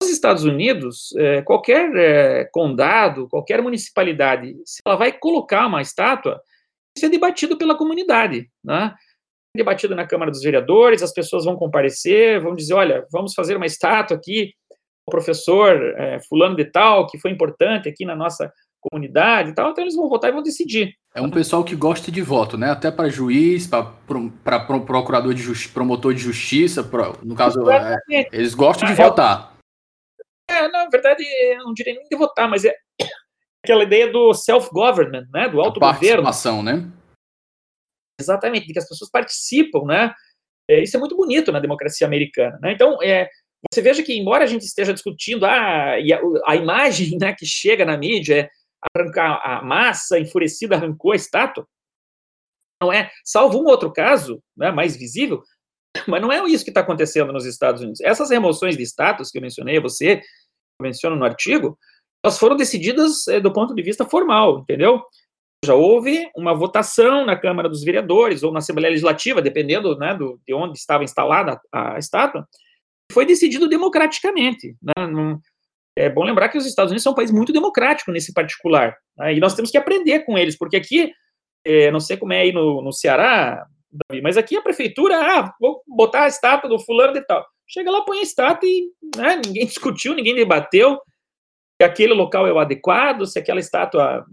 Nos Estados Unidos, é, qualquer é, condado, qualquer municipalidade, se ela vai colocar uma estátua, isso é debatido pela comunidade. Né? debatido na Câmara dos Vereadores, as pessoas vão comparecer, vão dizer, olha, vamos fazer uma estátua aqui, o professor é, fulano de tal, que foi importante aqui na nossa comunidade e tal, então eles vão votar e vão decidir. É um pessoal que gosta de voto, né? Até para juiz, para procurador de justiça, promotor de justiça, no caso, é, eles gostam de é, votar. É, na verdade, eu não diria nem de votar, mas é aquela ideia do self-government, né? Do autogoverno. Participação, né? Exatamente, de que as pessoas participam, né? É, isso é muito bonito na democracia americana, né? Então, é, você veja que, embora a gente esteja discutindo ah, a, a imagem né, que chega na mídia é arrancar a massa enfurecida arrancou a estátua, não é, salvo um outro caso, né, mais visível, mas não é isso que está acontecendo nos Estados Unidos. Essas remoções de status que eu mencionei a você, eu menciono no artigo, elas foram decididas é, do ponto de vista formal, entendeu? já houve uma votação na Câmara dos Vereadores ou na Assembleia Legislativa, dependendo né, do, de onde estava instalada a, a estátua, foi decidido democraticamente. Né? É bom lembrar que os Estados Unidos são um país muito democrático nesse particular, né? e nós temos que aprender com eles, porque aqui, é, não sei como é aí no, no Ceará, Davi, mas aqui a prefeitura, ah, vou botar a estátua do fulano e tal. Chega lá, põe a estátua e né, ninguém discutiu, ninguém debateu se aquele local é o adequado, se aquela estátua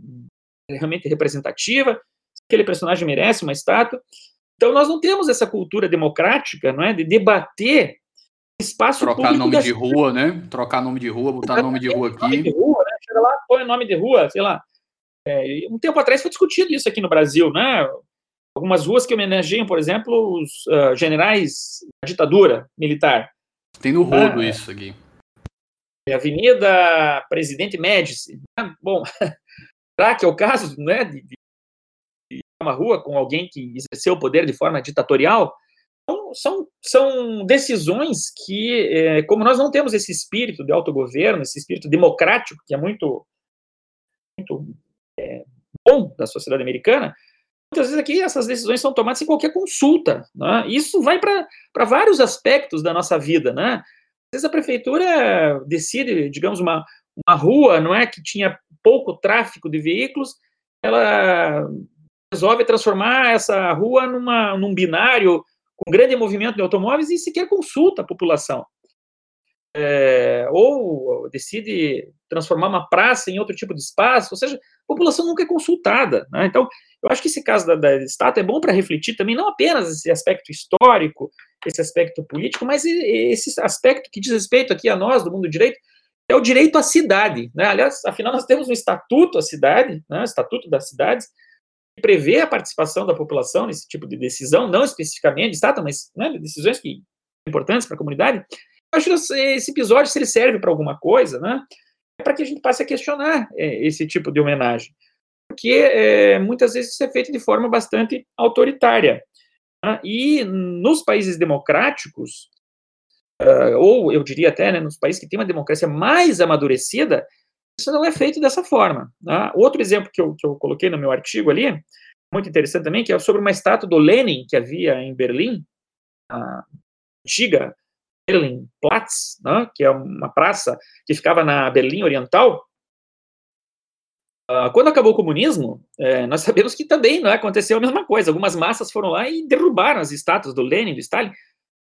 realmente representativa, aquele personagem merece uma estátua. Então nós não temos essa cultura democrática, não é, de debater espaço trocar nome de rua, né? Trocar nome de rua, botar nome de rua aqui. Nome de rua, né? Chega lá, põe nome de rua, sei lá. É, um tempo atrás foi discutido isso aqui no Brasil, né? Algumas ruas que homenageiam, por exemplo, os uh, generais da ditadura militar. Tem no rodo ah, isso aqui. É Avenida Presidente Médici. Né? Bom, Será que é o caso né, de, de uma rua com alguém que exerceu o poder de forma ditatorial? Então, são, são decisões que, é, como nós não temos esse espírito de autogoverno, esse espírito democrático, que é muito, muito é, bom da sociedade americana, muitas vezes aqui essas decisões são tomadas sem qualquer consulta. Né? Isso vai para vários aspectos da nossa vida. Né? Às vezes a prefeitura decide, digamos, uma, uma rua, não é, que tinha pouco tráfego de veículos, ela resolve transformar essa rua numa, num binário com grande movimento de automóveis e sequer consulta a população. É, ou decide transformar uma praça em outro tipo de espaço, ou seja, a população nunca é consultada. Né? Então, eu acho que esse caso da, da estátua é bom para refletir também, não apenas esse aspecto histórico, esse aspecto político, mas esse aspecto que diz respeito aqui a nós, do mundo do direito, é o direito à cidade. Né? Aliás, afinal, nós temos um estatuto à cidade, né? estatuto das cidades, que prevê a participação da população nesse tipo de decisão, não especificamente de Estado, mas né, decisões que importantes para a comunidade. Eu acho que esse episódio, se ele serve para alguma coisa, né, é para que a gente passe a questionar é, esse tipo de homenagem. Porque é, muitas vezes isso é feito de forma bastante autoritária. Né? E nos países democráticos, uh, ou eu diria até né, nos países que têm uma democracia mais amadurecida, isso não é feito dessa forma. Né? Outro exemplo que eu, que eu coloquei no meu artigo ali, muito interessante também, que é sobre uma estátua do Lenin que havia em Berlim, a antiga Berlinplatz, né, que é uma praça que ficava na Berlim Oriental. Uh, quando acabou o comunismo, é, nós sabemos que também é, aconteceu a mesma coisa. Algumas massas foram lá e derrubaram as estátuas do Lenin, do Stalin,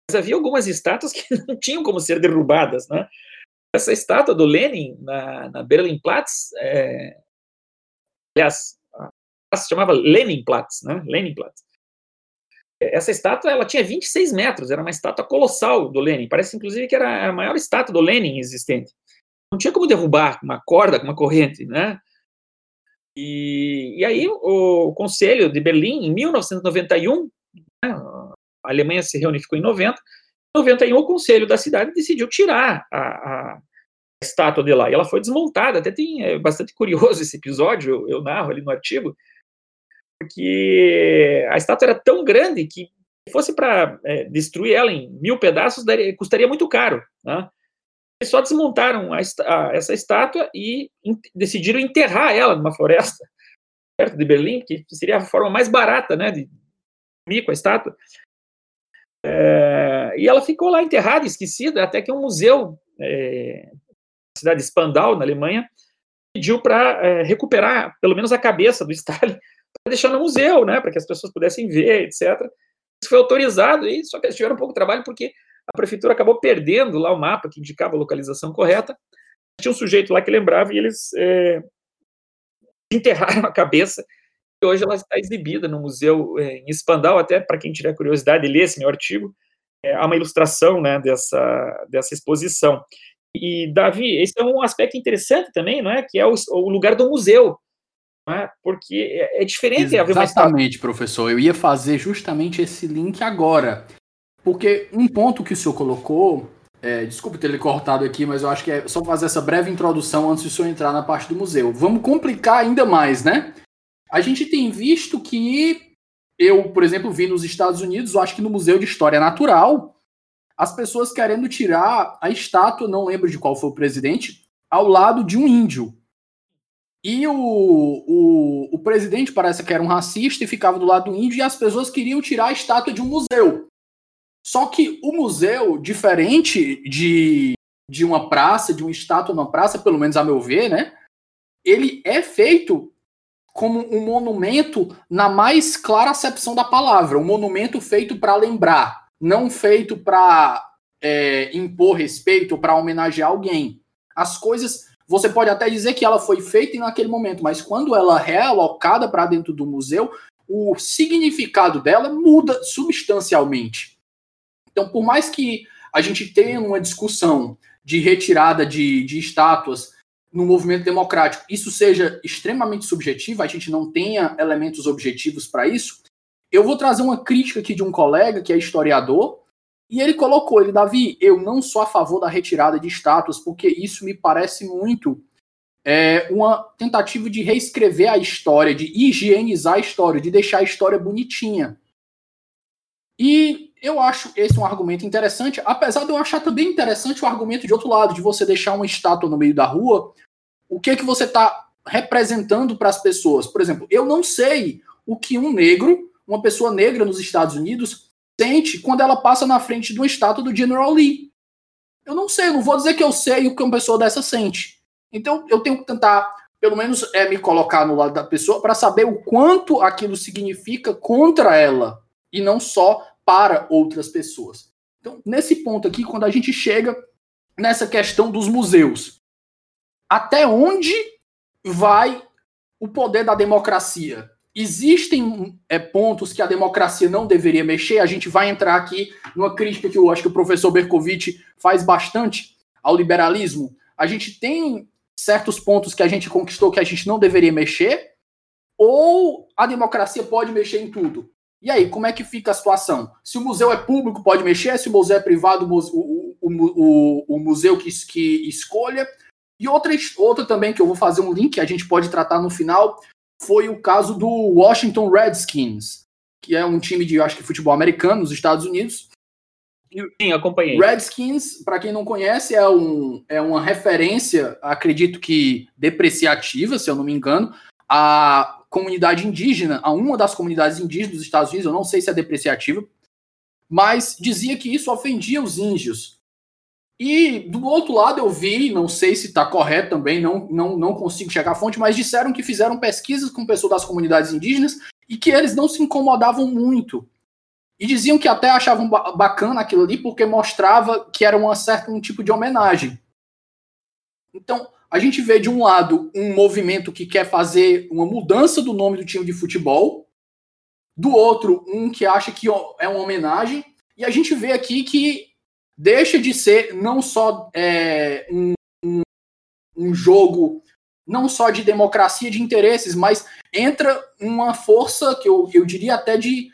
mas havia algumas estátuas que não tinham como ser derrubadas, né? Essa estátua do Lenin na, na Berlinplatz, é, aliás, se chamava Leninplatz, né? Leninplatz. essa estátua ela tinha 26 metros, era uma estátua colossal do Lenin. Parece, inclusive, que era a maior estátua do Lenin existente. Não tinha como derrubar com uma corda, com uma corrente, né? E, e aí o, o Conselho de Berlim, em 1991, né, a Alemanha se reunificou em 90, em 91 o Conselho da cidade decidiu tirar a, a estátua de lá, e ela foi desmontada, até tem é bastante curioso esse episódio, eu, eu narro ali no artigo, porque a estátua era tão grande que se fosse para é, destruir ela em mil pedaços, daria, custaria muito caro. Né? Eles só desmontaram a, a, essa estátua e in, decidiram enterrar ela numa floresta perto de Berlim, que seria a forma mais barata né, de dormir com a estátua. É, e ela ficou lá enterrada, esquecida, até que um museu é, na cidade de Spandau, na Alemanha, pediu para é, recuperar pelo menos a cabeça do Stalin para deixar no museu, né, para que as pessoas pudessem ver, etc. Isso foi autorizado, e só que eles tiveram um pouco de trabalho porque a prefeitura acabou perdendo lá o mapa que indicava a localização correta. Tinha um sujeito lá que lembrava e eles é, enterraram a cabeça. E hoje ela está exibida no museu é, em Spandau, até para quem tiver curiosidade, ler esse meu artigo. É, há uma ilustração né, dessa, dessa exposição. E, Davi, esse é um aspecto interessante também, não é? Que é o, o lugar do museu. É? Porque é, é diferente Exatamente, professor. Eu ia fazer justamente esse link agora. Porque um ponto que o senhor colocou, é, desculpe ter lhe cortado aqui, mas eu acho que é só fazer essa breve introdução antes de senhor entrar na parte do museu. Vamos complicar ainda mais, né? A gente tem visto que eu, por exemplo, vi nos Estados Unidos, eu acho que no Museu de História Natural, as pessoas querendo tirar a estátua, não lembro de qual foi o presidente, ao lado de um índio. E o, o, o presidente parece que era um racista e ficava do lado do índio, e as pessoas queriam tirar a estátua de um museu. Só que o museu, diferente de, de uma praça, de uma estátua numa praça, pelo menos a meu ver, né? Ele é feito como um monumento na mais clara acepção da palavra, um monumento feito para lembrar, não feito para é, impor respeito, para homenagear alguém. As coisas, você pode até dizer que ela foi feita naquele momento, mas quando ela é realocada para dentro do museu, o significado dela muda substancialmente. Então, por mais que a gente tenha uma discussão de retirada de, de estátuas no movimento democrático, isso seja extremamente subjetivo, a gente não tenha elementos objetivos para isso, eu vou trazer uma crítica aqui de um colega que é historiador, e ele colocou, ele, Davi, eu não sou a favor da retirada de estátuas, porque isso me parece muito é, uma tentativa de reescrever a história, de higienizar a história, de deixar a história bonitinha. E eu acho esse um argumento interessante, apesar de eu achar também interessante o argumento de outro lado, de você deixar uma estátua no meio da rua. O que é que você está representando para as pessoas? Por exemplo, eu não sei o que um negro, uma pessoa negra nos Estados Unidos, sente quando ela passa na frente de uma estátua do General Lee. Eu não sei, não vou dizer que eu sei o que uma pessoa dessa sente. Então eu tenho que tentar, pelo menos, é, me colocar no lado da pessoa para saber o quanto aquilo significa contra ela e não só para outras pessoas. Então, nesse ponto aqui, quando a gente chega nessa questão dos museus, até onde vai o poder da democracia? Existem é, pontos que a democracia não deveria mexer. A gente vai entrar aqui numa crítica que eu acho que o professor Berkovitch faz bastante ao liberalismo. A gente tem certos pontos que a gente conquistou que a gente não deveria mexer, ou a democracia pode mexer em tudo? E aí, como é que fica a situação? Se o museu é público, pode mexer, se o museu é privado, o, o, o, o museu que, que escolha. E outra, outra também que eu vou fazer um link, a gente pode tratar no final, foi o caso do Washington Redskins, que é um time de, acho que, futebol americano nos Estados Unidos. Sim, acompanhei. Redskins, para quem não conhece, é, um, é uma referência, acredito que depreciativa, se eu não me engano, a comunidade indígena, a uma das comunidades indígenas dos Estados Unidos, eu não sei se é depreciativa, mas dizia que isso ofendia os índios. E do outro lado eu vi, não sei se está correto também, não, não, não consigo chegar à fonte, mas disseram que fizeram pesquisas com pessoas das comunidades indígenas e que eles não se incomodavam muito. E diziam que até achavam bacana aquilo ali porque mostrava que era uma certa, um tipo de homenagem. Então, a gente vê de um lado um movimento que quer fazer uma mudança do nome do time de futebol, do outro um que acha que é uma homenagem, e a gente vê aqui que deixa de ser não só é, um, um, um jogo não só de democracia de interesses, mas entra uma força que eu, eu diria até de.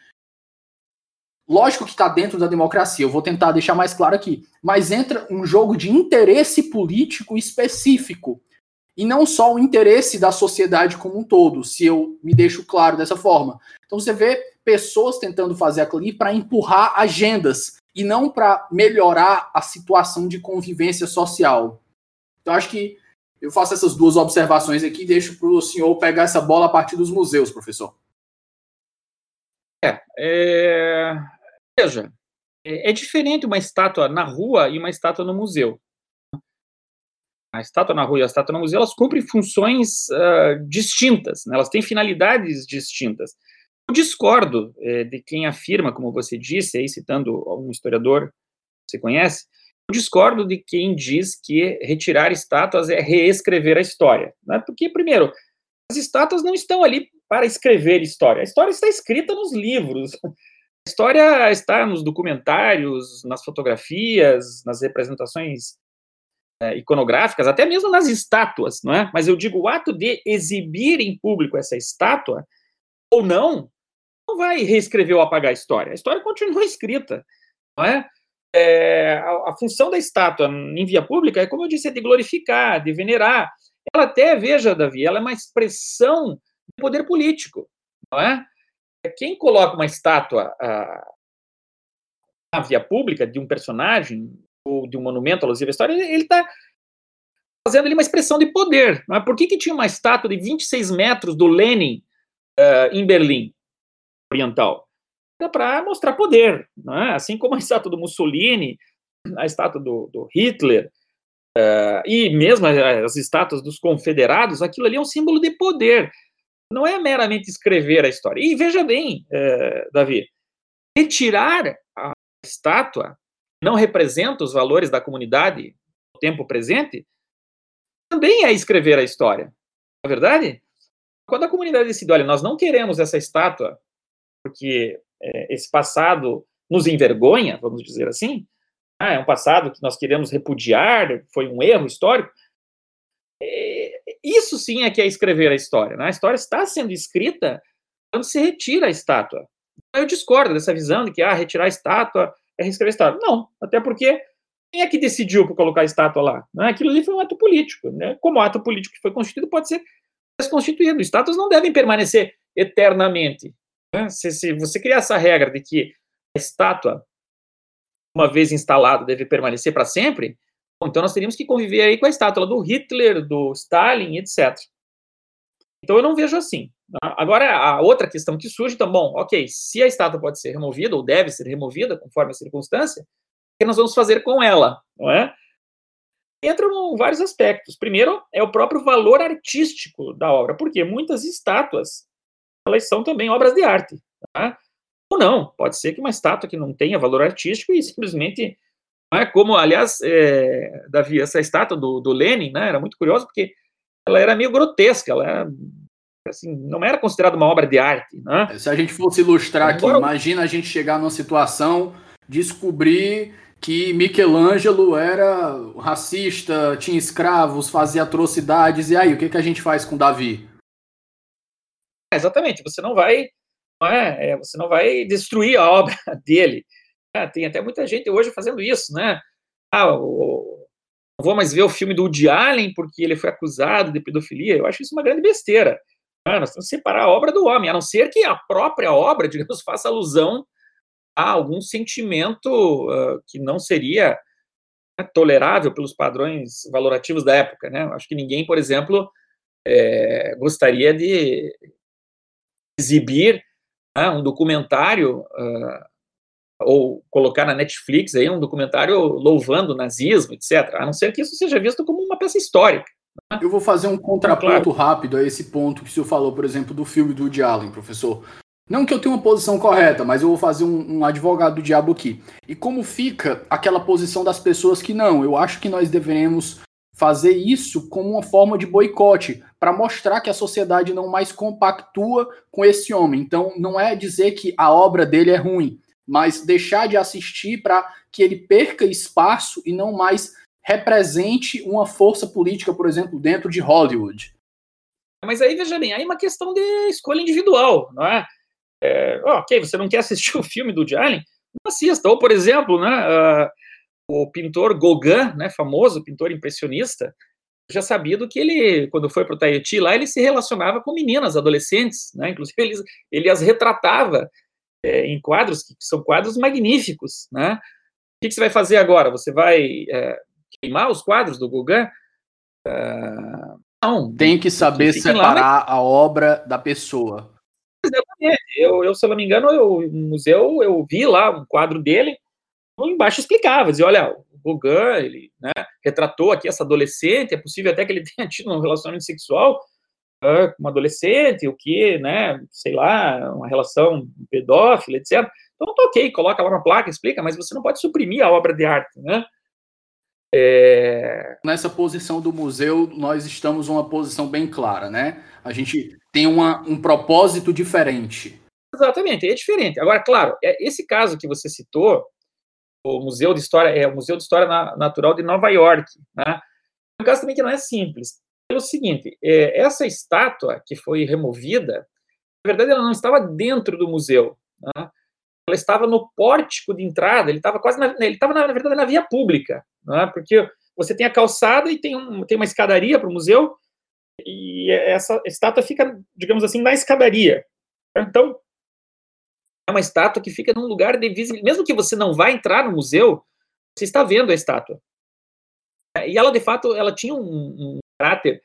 Lógico que está dentro da democracia, eu vou tentar deixar mais claro aqui, mas entra um jogo de interesse político específico e não só o interesse da sociedade como um todo, se eu me deixo claro dessa forma. Então você vê pessoas tentando fazer aquilo ali para empurrar agendas e não para melhorar a situação de convivência social. Então acho que eu faço essas duas observações aqui e deixo para o senhor pegar essa bola a partir dos museus, professor. É, é... veja, é, é diferente uma estátua na rua e uma estátua no museu. A estátua na rua e a estátua no museu, elas cumprem funções uh, distintas, né? elas têm finalidades distintas. Eu discordo é, de quem afirma, como você disse, aí citando um historiador que você conhece, discordo de quem diz que retirar estátuas é reescrever a história. Né? Porque, primeiro, as estátuas não estão ali para escrever história. A história está escrita nos livros. A história está nos documentários, nas fotografias, nas representações é, iconográficas, até mesmo nas estátuas, não é? Mas eu digo, o ato de exibir em público essa estátua, ou não, não vai reescrever ou apagar a história. A história continua escrita, não é? é, a, a, função da estátua em via pública é, como eu disse, é de glorificar, de venerar. Ela até, veja, Davi, ela é uma expressão de poder político, não é? Quem coloca uma estátua na via pública de um personagem ou de um monumento alusivo à história, ele está fazendo ali uma expressão de poder. Não é? Por que, que tinha uma estátua de 26 metros do Lenin uh, em Berlim Oriental? para mostrar poder, é? assim como a estátua do Mussolini, a estátua do, do Hitler, uh, e mesmo as estátuas dos confederados, aquilo ali é um símbolo de poder, não é meramente escrever a história. E veja bem, uh, Davi, retirar a estátua não representa os valores da comunidade no tempo presente, também é escrever a história, não é verdade? Quando a comunidade decide, olha, nós não queremos essa estátua porque é, esse passado nos envergonha, vamos dizer assim, ah, é um passado que nós queremos repudiar, foi um erro histórico. Isso sim é que é escrever a história. Né? A história está sendo escrita quando se retira a estátua. Eu discordo dessa visão de que ah, retirar a estátua é reescrever a história. Não, até porque quem é que decidiu por colocar a estátua lá? Né? Aquilo ali foi um ato político. Né? Como ato político que foi constituído, pode ser desconstituído. Estátuas não devem permanecer eternamente. Né? Se, se você criar essa regra de que a estátua, uma vez instalada, deve permanecer para sempre, então nós teríamos que conviver aí com a estátua do Hitler, do Stalin, etc. Então eu não vejo assim. Tá? Agora, a outra questão que surge, então, bom, ok, se a estátua pode ser removida, ou deve ser removida, conforme a circunstância, o que nós vamos fazer com ela, não é? Entram vários aspectos. Primeiro, é o próprio valor artístico da obra, porque muitas estátuas elas são também obras de arte. Tá? Ou não, pode ser que uma estátua que não tenha valor artístico e simplesmente. É como, aliás, é, Davi, essa estátua do, do Lenin né, era muito curiosa porque ela era meio grotesca, ela era, assim, não era considerada uma obra de arte. Né? Se a gente fosse ilustrar aqui, Agora, imagina a gente chegar numa situação, descobrir que Michelangelo era racista, tinha escravos, fazia atrocidades, e aí, o que, que a gente faz com Davi? exatamente, você não vai, não é, é, você não vai destruir a obra dele. Tem até muita gente hoje fazendo isso, né? Ah, não vou mais ver o filme do Woody Allen porque ele foi acusado de pedofilia. Eu acho isso uma grande besteira. Ah, nós temos que separar a obra do homem, a não ser que a própria obra, digamos, faça alusão a algum sentimento uh, que não seria né, tolerável pelos padrões valorativos da época, né? Acho que ninguém, por exemplo, é, gostaria de exibir né, um documentário uh, ou colocar na Netflix aí um documentário louvando o nazismo, etc. A não ser que isso seja visto como uma peça histórica. Né? Eu vou fazer um contraponto claro. rápido a esse ponto que o senhor falou, por exemplo, do filme do Woody Allen, professor. Não que eu tenha uma posição correta, mas eu vou fazer um, um, advogado do diabo aqui. E como fica aquela posição das pessoas que não, eu acho que nós devemos fazer isso como uma forma de boicote, para mostrar que a sociedade não mais compactua com esse homem. Então, não é dizer que a obra dele é ruim, mas deixar de assistir para que ele perca espaço e não mais represente uma força política, por exemplo, dentro de Hollywood. Mas aí, veja bem, aí é uma questão de escolha individual, não é? é ok, você não quer assistir o filme do Allen? Não assista. Ou, por exemplo, né, uh, o pintor Gauguin, né, famoso pintor impressionista, já sabido que ele, quando foi para o Tahiti lá, ele se relacionava com meninas, adolescentes, né? Inclusive ele, ele as retratava é, em quadros que são quadros magníficos, né? O que, que você vai fazer agora? Você vai é, queimar os quadros do Gauguin? Uh, não. Tem que saber separar lá, a obra da pessoa. Exatamente. Eu, eu, se eu não me engano, eu, no museu eu vi lá um quadro dele, embaixo explicava, dizia, olha, o Gauguin, ele né, retratou aqui essa adolescente, é possível até que ele tenha tido um relacionamento sexual com uma adolescente, o que, né, sei lá, uma relação pedófila, etc. Então, tá ok, coloca lá uma placa, explica, mas você não pode suprimir a obra de arte, né? É... Nessa posição do museu, nós estamos numa posição bem clara, né? A gente tem uma, um propósito diferente. Exatamente, é diferente. Agora, claro, é, esse caso que você citou, o Museu de História, é o Museu de História Natural de Nova York, né? É um caso também que não é simples. Pelo seguinte, é, essa estátua que foi removida, na verdade, ela não estava dentro do museu. Né? Ela estava no pórtico de entrada, ele estava quase, na, ele estava, na verdade, na via pública né? porque você tem a calçada e tem, um, tem uma escadaria para o museu, e essa estátua fica, digamos assim, na escadaria. Então, é uma estátua que fica num lugar de visibilidade. Mesmo que você não vá entrar no museu, você está vendo a estátua. E ela, de fato, ela tinha um, um caráter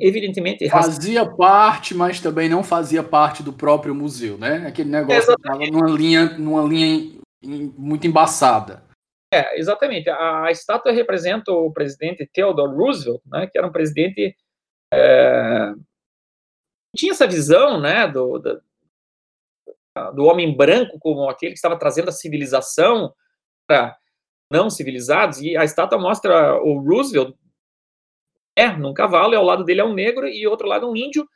evidentemente fazia parte, mas também não fazia parte do próprio museu, né? Aquele negócio estava numa linha, numa linha muito embaçada. É, exatamente. A, a, estátua representa o presidente Theodore Roosevelt, né, que era um presidente é, tinha essa visão, né, do, do, do homem branco como aquele que estava trazendo a civilização para não civilizados. E a estátua mostra o Roosevelt é num cavalo, e ao lado dele é um negro e outro lado um índio,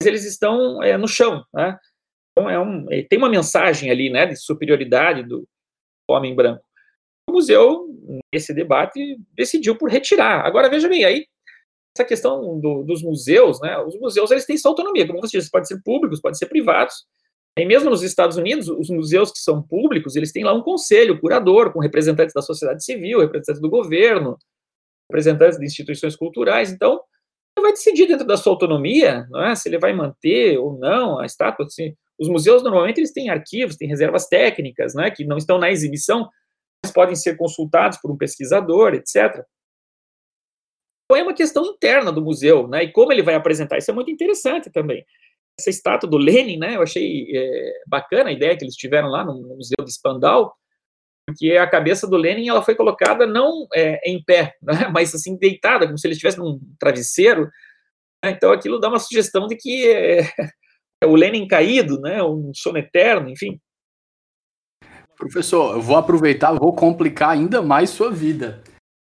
mas eles estão é, no chão, né? Então é um, tem uma mensagem ali, né, de superioridade do homem branco o museu, nesse debate, decidiu por retirar. Agora, veja bem, aí, essa questão do, dos museus, né, os museus eles têm sua autonomia, como você disse, pode ser públicos, pode ser privados, e mesmo nos Estados Unidos, os museus que são públicos, eles têm lá um conselho curador, com representantes da sociedade civil, representantes do governo, representantes de instituições culturais, então, ele vai decidir dentro da sua autonomia, não é, se ele vai manter ou não a estátua, os museus, normalmente, eles têm arquivos, têm reservas técnicas, né, que não estão na exibição, podem ser consultados por um pesquisador, etc. Então é uma questão interna do museu, né? E como ele vai apresentar isso é muito interessante também. Essa estátua do Lenin, né? Eu achei é, bacana a ideia que eles tiveram lá no, no, museu de Spandau, porque a cabeça do Lenin ela foi colocada não é, em pé, né? mas assim deitada, como se ele estivesse num travesseiro. Né? Então aquilo dá uma sugestão de que é, é o Lenin caído, né? Um sono eterno, enfim. Professor, eu vou aproveitar, vou complicar ainda mais sua vida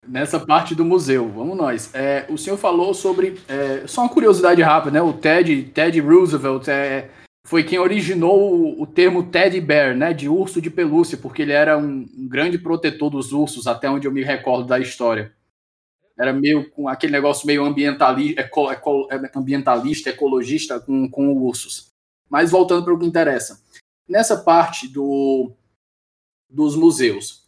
nessa parte do museu. Vamos nós. É, o senhor falou sobre. É, só uma curiosidade rápida, né? O Ted, Ted Roosevelt é, foi quem originou o, o, termo Teddy Bear, né? De urso de pelúcia, porque ele era um, um grande protetor dos ursos, até onde eu me recordo da história. Era meio com aquele negócio meio ambientalista, eco, eco, ambientalista ecologista com, com ursos. Mas voltando para o que interessa. Nessa parte do, dos museus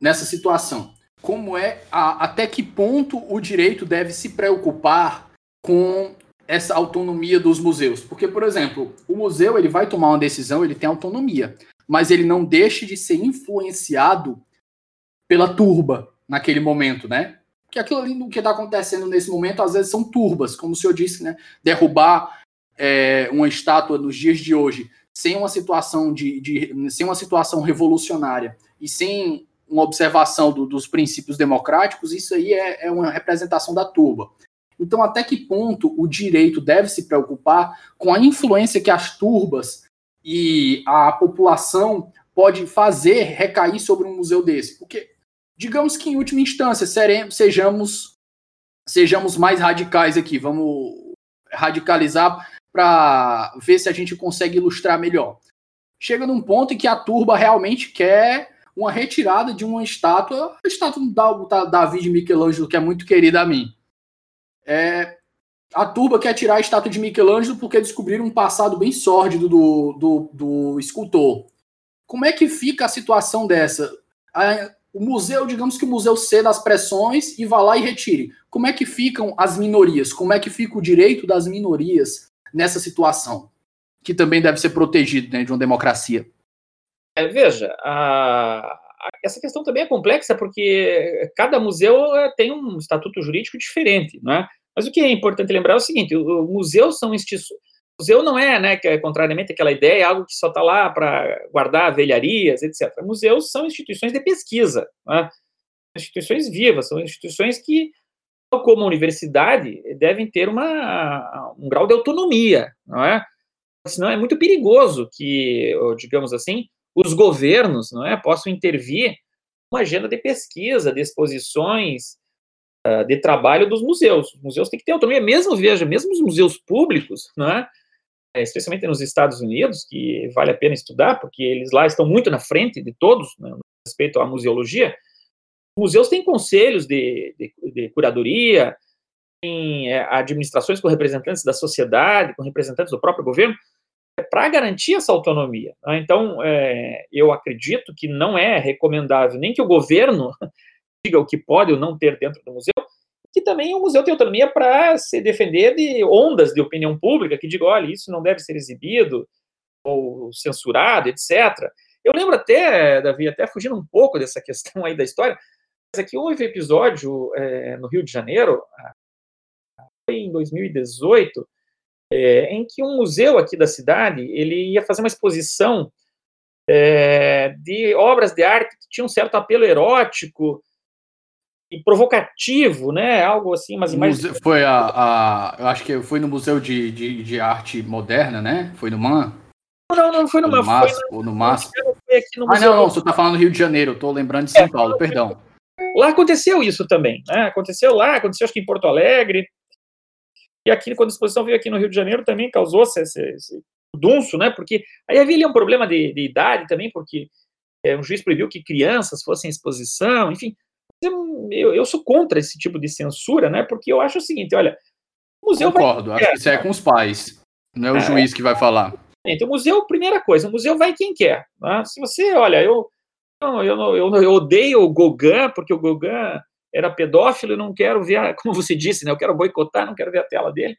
nessa situação? Como é a, até que ponto o direito deve se preocupar com essa autonomia dos museus? Porque, por exemplo, o museu ele vai tomar uma decisão, ele tem autonomia, mas ele não deixa de ser influenciado pela turba naquele momento, né? Que aquilo ali o que está acontecendo nesse momento às vezes são turbas, como o senhor disse, né? Derrubar é, uma estátua nos dias de hoje sem uma situação de, de sem uma situação revolucionária e sem uma observação do, dos princípios democráticos, isso aí é, é, uma representação da turba. Então, até que ponto o direito deve se preocupar com a influência que as turbas e a população pode fazer recair sobre um museu desse? Porque, digamos que em última instância, seremos, sejamos sejamos mais radicais aqui, vamos radicalizar para ver se a gente consegue ilustrar melhor. Chega num ponto em que a turba realmente quer uma retirada de uma estátua, a estátua da Davi de Michelangelo, que é muito querida a mim. É, a turba quer tirar a estátua de Michelangelo porque descobriram um passado bem sórdido do, do, do escultor. Como é que fica a situação dessa? A, o museu, digamos que o museu ceda as pressões e vá lá e retire. Como é que ficam as minorias? Como é que fica o direito das minorias nessa situação? Que também deve ser protegido dentro né, de uma democracia. É, veja, a, essa questão também é complexa porque cada museu é, tem um estatuto jurídico diferente, não é? Mas o que é importante lembrar é o seguinte: o, museus são instituições. Museu não é, né, que é, contrariamente àquela ideia, é algo que só está lá para guardar velharias, etc. Museus são instituições de pesquisa, né? instituições vivas, são instituições que, como a universidade, devem ter uma, um grau de autonomia, não é? Senão é muito perigoso que, digamos assim, os governos, não é, possam intervir uma agenda de pesquisa, de exposições, uh, de trabalho dos museus. Os museus têm que ter autonomia, mesmo, veja, mesmo os museus públicos, não é? é? especialmente nos Estados Unidos, que vale a pena estudar, porque eles lá estão muito na frente de todos, né, no respeito à museologia. Museus têm conselhos de, de, de curadoria, têm é, administrações com representantes da sociedade, com representantes do próprio governo, para garantir essa autonomia. Né? Então, é, eu acredito que não é recomendável nem que o governo diga o que pode ou não ter dentro do museu, que também o museu tem autonomia para se defender de ondas de opinião pública que digam, olha, isso não deve ser exibido ou censurado, etc. Eu lembro até, Davi, até fugindo um pouco dessa questão aí da história, mas aqui houve episódio é, no Rio de Janeiro, em 2018, é, em que um museu aqui da cidade ele ia fazer uma exposição é, de obras de arte que tinham um certo apelo erótico e provocativo, né? Algo assim, imagens. Foi a, a, eu acho que foi no Museu de, de, de Arte Moderna, né? Foi no MAN? Não, não, foi no MAN. Foi no, no MASP. Ah, não, não, você está falando do Rio de Janeiro, eu tô lembrando de São é, Paulo, perdão. Lá aconteceu isso também, né? Aconteceu lá, aconteceu acho que em Porto Alegre. E aqui, quando a exposição veio aqui no Rio de Janeiro, também causou esse, esse, dunço, né? Porque aí havia ali um problema de, de idade também, porque é, um juiz proibiu que crianças fossem em exposição, enfim. Eu, eu, sou contra esse tipo de censura, né? Porque eu acho o seguinte, olha, o museu Concordo, vai... acho que isso é com os pais, não é o é, juiz que vai falar. Então, o museu, primeira coisa, o museu vai quem quer. Né? Se você, olha, eu, eu, eu, eu, eu odeio o Gauguin, porque o Gauguin era pedófilo e não quero ver, a, como você disse, né? Eu quero boicotar, não quero ver a tela dele.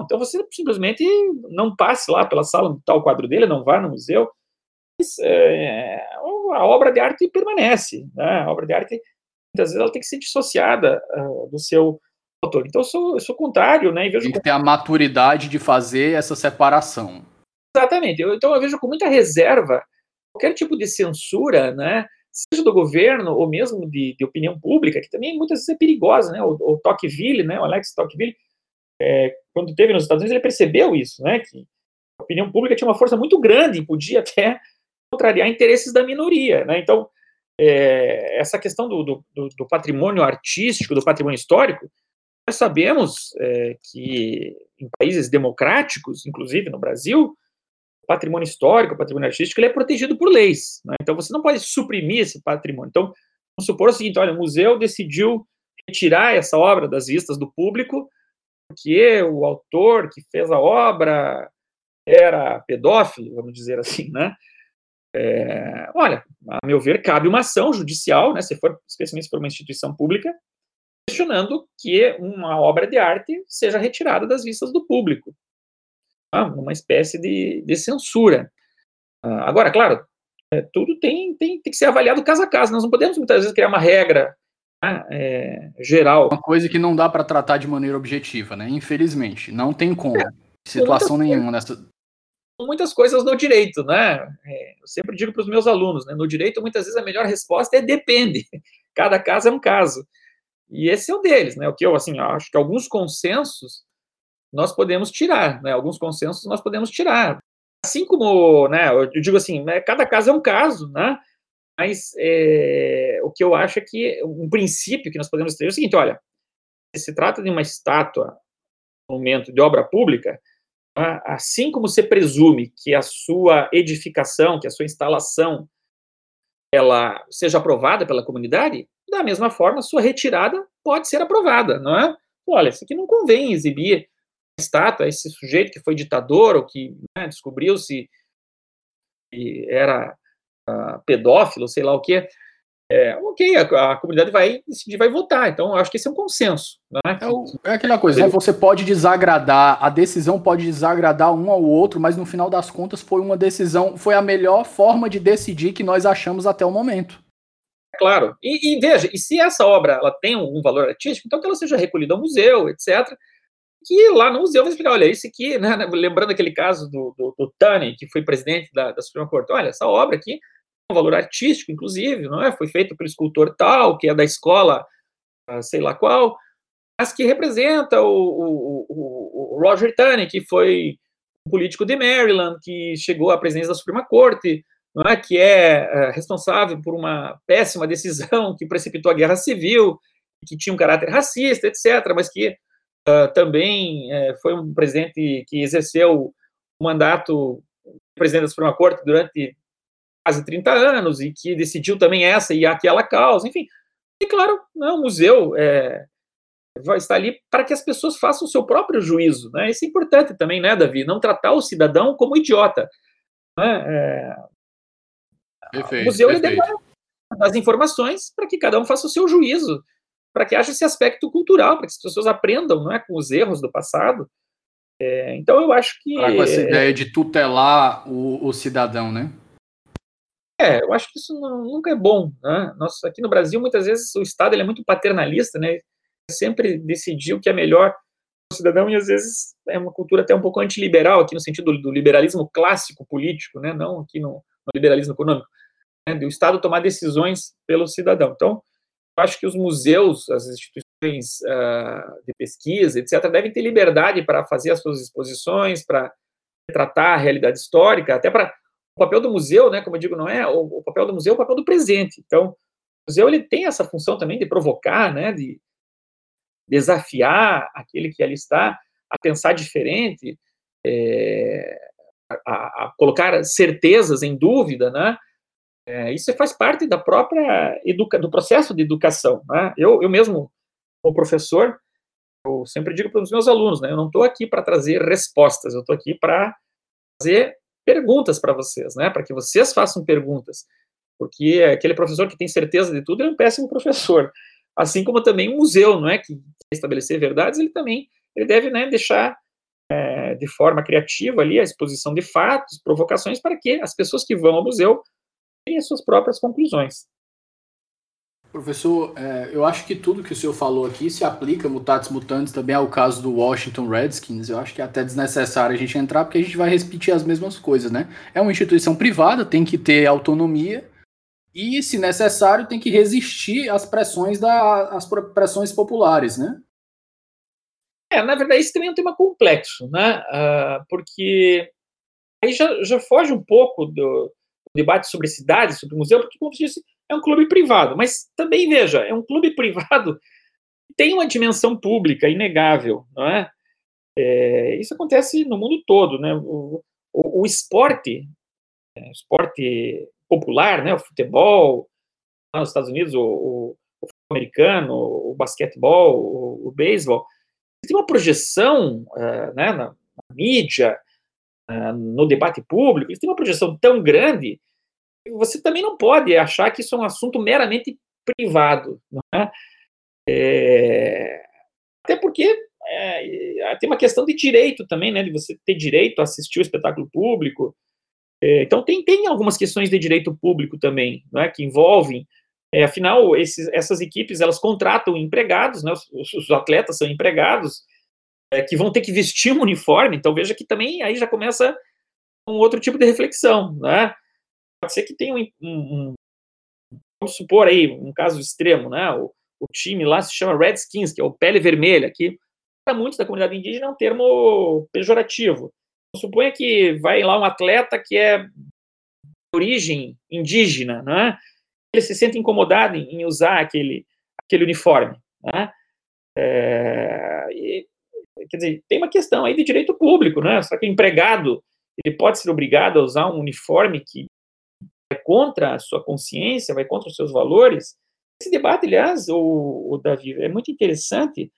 Então você simplesmente não passe lá pela sala onde está o quadro dele, não vá no museu. Mas, é, a obra de arte permanece, né? A obra de arte muitas vezes ela tem que ser dissociada uh, do seu autor. Então eu sou, eu sou contrário, né? E vejo tem que ter a maturidade de fazer essa separação. Exatamente. Eu, então eu vejo com muita reserva qualquer tipo de censura, né? Seja do governo ou mesmo de, de opinião pública, que também muitas vezes é perigosa, né? O, o Tocqueville, né? O Alex Tocqueville, é, quando teve nos Estados Unidos, ele percebeu isso, né? Que a opinião pública tinha uma força muito grande e podia até contrariar interesses da minoria, né? Então é, essa questão do, do, do, patrimônio artístico, do patrimônio histórico, nós sabemos é, que em países democráticos, inclusive no Brasil, patrimônio histórico, patrimônio artístico, ele é protegido por leis. Né? Então, você não pode suprimir esse patrimônio. Então, vamos supor o seguinte: olha, o museu decidiu retirar essa obra das vistas do público porque o autor que fez a obra era pedófilo, vamos dizer assim, né? É, olha, a meu ver, cabe uma ação judicial, né, se for especialmente por uma instituição pública, questionando que uma obra de arte seja retirada das vistas do público. Ah, uma espécie de, de censura. Ah, agora, claro, é, tudo tem, tem, tem que ser avaliado caso a caso. Nós não podemos muitas vezes criar uma regra né, é, geral. Uma coisa que não dá para tratar de maneira objetiva, né? Infelizmente, não tem como. É, situação nenhuma nessa muitas coisas no direito, né? É, eu sempre digo para os meus alunos, né? No direito, muitas vezes a melhor resposta é depende. Cada caso é um caso. E esse é um deles, né? O que eu, assim, acho que alguns consensos nós podemos tirar, né? Alguns consensos nós podemos tirar. Assim como, né? Eu digo assim, né, cada caso é um caso, né? Mas é, o que eu acho é que um princípio que nós podemos ter é o seguinte: olha, se trata de uma estátua, monumento de obra pública, né, assim como se presume que a sua edificação, que a sua instalação, ela seja aprovada pela comunidade, da mesma forma, sua retirada pode ser aprovada, não é? Olha, isso aqui não convém exibir estátua, esse sujeito que foi ditador ou que né, descobriu-se que era uh, pedófilo, sei lá o que, é, ok, a, a, comunidade vai decidir, vai votar. Então, eu acho que esse é um consenso. Né? É, o, é, aquela coisa, né? Você pode desagradar, a decisão pode desagradar um ao outro, mas no final das contas foi uma decisão, foi a melhor forma de decidir que nós achamos até o momento. Claro. E, e veja, e se essa obra ela tem um, um valor artístico, então que ela seja recolhida ao museu, etc que lá no museu vai explicar, olha, isso aqui, né, né, lembrando aquele caso do, do, do Tani, que foi presidente da, da Suprema Corte, olha, essa obra aqui um valor artístico, inclusive, não é? Foi feito pelo escultor tal, que é da escola, ah, sei lá qual, mas que representa o, o, o, o Roger Tani, que foi um político de Maryland, que chegou à presidência da Suprema Corte, não é? que é, é responsável por uma péssima decisão que precipitou a guerra civil, que tinha um caráter racista, etc., mas que uh, também uh, foi um presidente que exerceu o mandato presidente da Suprema Corte durante quase 30 anos e que decidiu também essa e aquela causa, enfim. E claro, né, o museu é, vai estar ali para que as pessoas façam o seu próprio juízo, né? Isso é importante também, né, Davi? Não tratar o cidadão como idiota. Né? É, perfeito, o museu perfeito. ele dá as informações para que cada um faça o seu juízo para que haja esse aspecto cultural, para que as pessoas aprendam não é, com os erros do passado. É, então, eu acho que. com essa ideia de tutelar o, o, cidadão, né? É, eu acho que isso não, nunca é bom. Né? Nós, aqui no Brasil, muitas vezes, o Estado ele é muito paternalista, né? sempre decidiu o que é melhor para o cidadão, e às vezes é uma cultura até um pouco antiliberal, aqui no sentido do, do liberalismo clássico político, né? não aqui no, no liberalismo econômico, né? do Estado tomar decisões pelo cidadão. Então, acho que os museus, as instituições uh, de pesquisa, etc., devem ter liberdade para fazer as suas exposições, para tratar a realidade histórica, até para o papel do museu, né, como eu digo, não é o, o, papel do museu, é o papel do presente. Então, o museu ele tem essa função também de provocar, né, de desafiar aquele que ali está a pensar diferente, é, a, a, colocar certezas em dúvida, né, é, isso faz parte da própria educa do processo de educação. Né? Eu, eu mesmo, como professor, eu sempre digo para os meus alunos, né, eu não estou aqui para trazer respostas, eu estou aqui para fazer perguntas para vocês, né, para que vocês façam perguntas, porque aquele professor que tem certeza de tudo é um péssimo professor, assim como também um museu, não é, que estabelecer verdades, ele também ele deve né, deixar é, de forma criativa ali a exposição de fatos, provocações, para que as pessoas que vão ao museu tirem as suas próprias conclusões. Professor, é, eu acho que tudo que o senhor falou aqui se aplica, mutatis mutandis, também ao caso do Washington Redskins. Eu acho que é até desnecessário a gente entrar, porque a gente vai repetir as mesmas coisas, né? É uma instituição privada, tem que ter autonomia e, se necessário, tem que resistir às pressões, da, às pressões populares, né? É, na verdade, isso também é um tema complexo, né? Uh, porque aí já, já foge um pouco do, debate sobre cidade, sobre museu, porque, como você disse, é um clube privado. Mas também, veja, é um clube privado que tem uma dimensão pública inegável, não é? é isso acontece no mundo todo, né? O, o, o esporte, é, esporte popular, né? O futebol, lá nos Estados Unidos, o, o, o americano, o basquetebol, o, o beisebol, tem uma projeção uh, né, na, na mídia, uh, no debate público, têm uma projeção tão grande você também não pode achar que isso é um assunto meramente privado. É? É, até porque é, tem uma questão de direito também, né, de você ter direito a assistir o espetáculo público. É, então, tem, tem algumas questões de direito público também, é, que envolvem. É, afinal, esses, essas equipes elas contratam empregados, né, os, os atletas são empregados, é, que vão ter que vestir um uniforme. Então, veja que também aí já começa um outro tipo de reflexão. Né? Pode ser que tenha um, um, um, vamos supor aí, um caso extremo, né? O, o, time lá se chama Redskins, que é o pele vermelha, que para muitos da comunidade indígena é um termo pejorativo. Suponha que vai lá um atleta que é de origem indígena, né? Ele se sente incomodado em, usar aquele, aquele uniforme, né? É, e, quer dizer, tem uma questão aí de direito público, né? Será que o empregado ele pode ser obrigado a usar um uniforme que contra a sua consciência, vai contra os seus valores? Esse debate, aliás, o, o Davi, é muito interessante,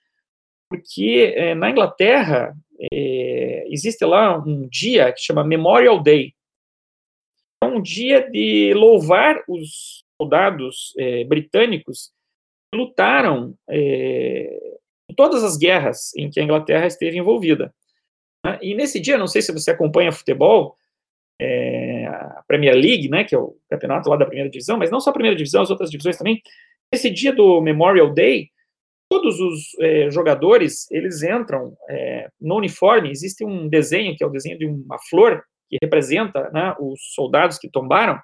porque é, na Inglaterra é, existe lá um dia que chama Memorial Day. É um dia de louvar os soldados é, britânicos que lutaram em todas as guerras em que a Inglaterra esteve envolvida. E nesse dia, não sei se você acompanha futebol, é, a Premier League, né, que é o campeonato lá da primeira divisão, mas não só a primeira divisão, as outras divisões também. Nesse dia do Memorial Day, todos os é, jogadores eles entram é, no uniforme. Existe um desenho que é o desenho de uma flor que representa né, os soldados que tombaram.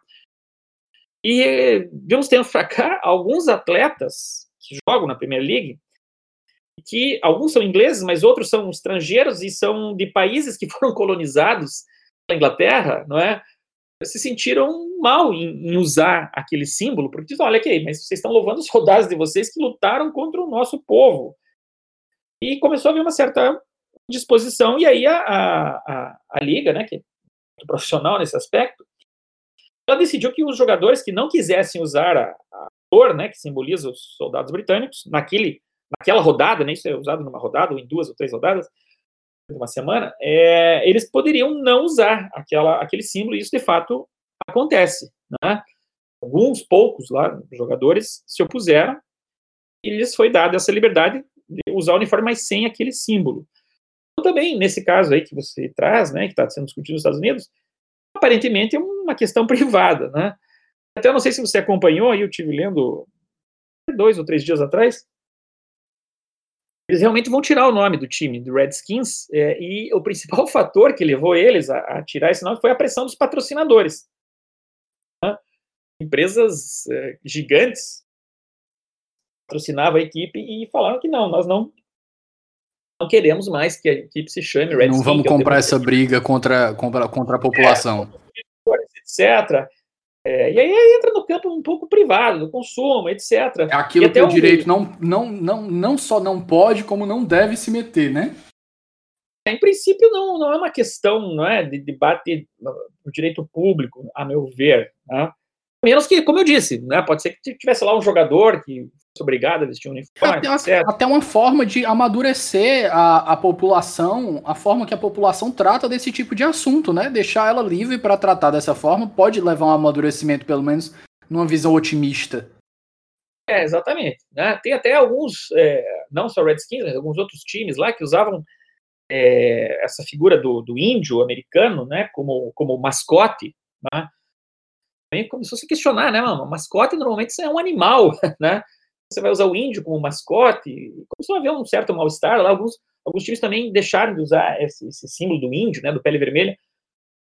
E de uns tempos cá, alguns atletas que jogam na Premier League, que alguns são ingleses, mas outros são estrangeiros e são de países que foram colonizados Inglaterra, não é? Se sentiram mal em, em usar aquele símbolo, porque dizem, olha aqui, mas vocês estão louvando os soldados de vocês que lutaram contra o nosso povo. E começou a haver uma certa disposição, e aí a, a, a, a Liga, né, que é muito profissional nesse aspecto, ela decidiu que os jogadores que não quisessem usar a, a cor, né, que simboliza os soldados britânicos, naquele, naquela rodada, né, isso é usado numa rodada ou em duas ou três rodadas, uma semana, é, eles poderiam não usar aquela, aquele símbolo, e isso de fato acontece. Né? Alguns poucos lá, jogadores se opuseram e lhes foi dada essa liberdade de usar o uniforme, mas sem aquele símbolo. Então, também, nesse caso aí que você traz, né, que está sendo discutido nos Estados Unidos, aparentemente é uma questão privada, né? Até não sei se você acompanhou, aí eu tive lendo dois ou três dias atrás, eles realmente vão tirar o nome do time, do Redskins, é, e o principal fator que levou eles a, a, tirar esse nome foi a pressão dos patrocinadores. Né? Empresas é, gigantes patrocinavam a equipe e falaram que não, nós não, não queremos mais que a equipe se chame Redskins. Não vamos comprar essa briga contra, contra, contra a população. É, etc. É, e aí entra no campo um pouco privado, do consumo, etc. É aquilo que o direito não, não, não, não só não pode, como não deve se meter, né? É, em princípio, não, não é uma questão não é, de debate no direito público, a meu ver. Né? Menos que, como eu disse, né, pode ser que tivesse lá um jogador que obrigado a vestir um uniforme. Até, até uma forma de amadurecer a, a população, a forma que a população trata desse tipo de assunto, né? Deixar ela livre para tratar dessa forma pode levar a um amadurecimento, pelo menos numa visão otimista. É, exatamente. Né? Tem até alguns, é, não só Redskins, mas alguns outros times lá que usavam é, essa figura do, do índio americano, né, como, como mascote, né? Aí começou a se questionar, né, mano? Mascote normalmente é um animal, né? Você vai usar o índio como mascote. Começou a haver um certo mal-estar lá. Alguns, alguns times também deixaram de usar esse, esse, símbolo do índio, né, do pele vermelha,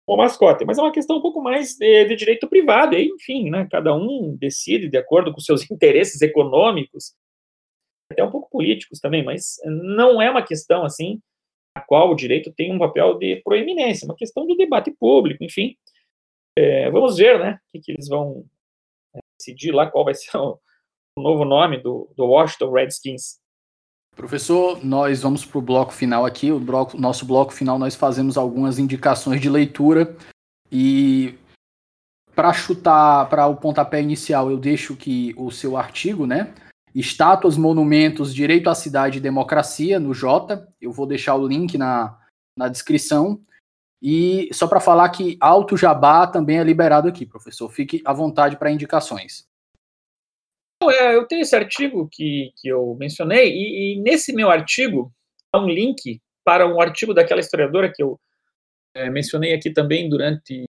como mascote. Mas é uma questão um pouco mais de, de direito privado. E, enfim, né, cada um decide de acordo com seus interesses econômicos, até um pouco políticos também, mas não é uma questão assim a qual o direito tem um papel de proeminência, é uma questão de debate público, enfim. É, vamos ver, né, o que, que eles vão é, decidir lá, qual vai ser o, o novo nome do, do Washington Redskins. Professor, nós vamos para o bloco final aqui. O bloco, nosso bloco final nós fazemos algumas indicações de leitura e para chutar para o pontapé inicial, eu deixo que o seu artigo, né? Estátuas, monumentos, direito à cidade e democracia no J. Eu vou deixar o link na, na descrição. E só para falar que Alto Jabá também é liberado aqui, professor. Fique à vontade para indicações. É, eu tenho esse artigo que, que eu mencionei, e, e, nesse meu artigo há um link para um artigo daquela historiadora que eu é, mencionei aqui também durante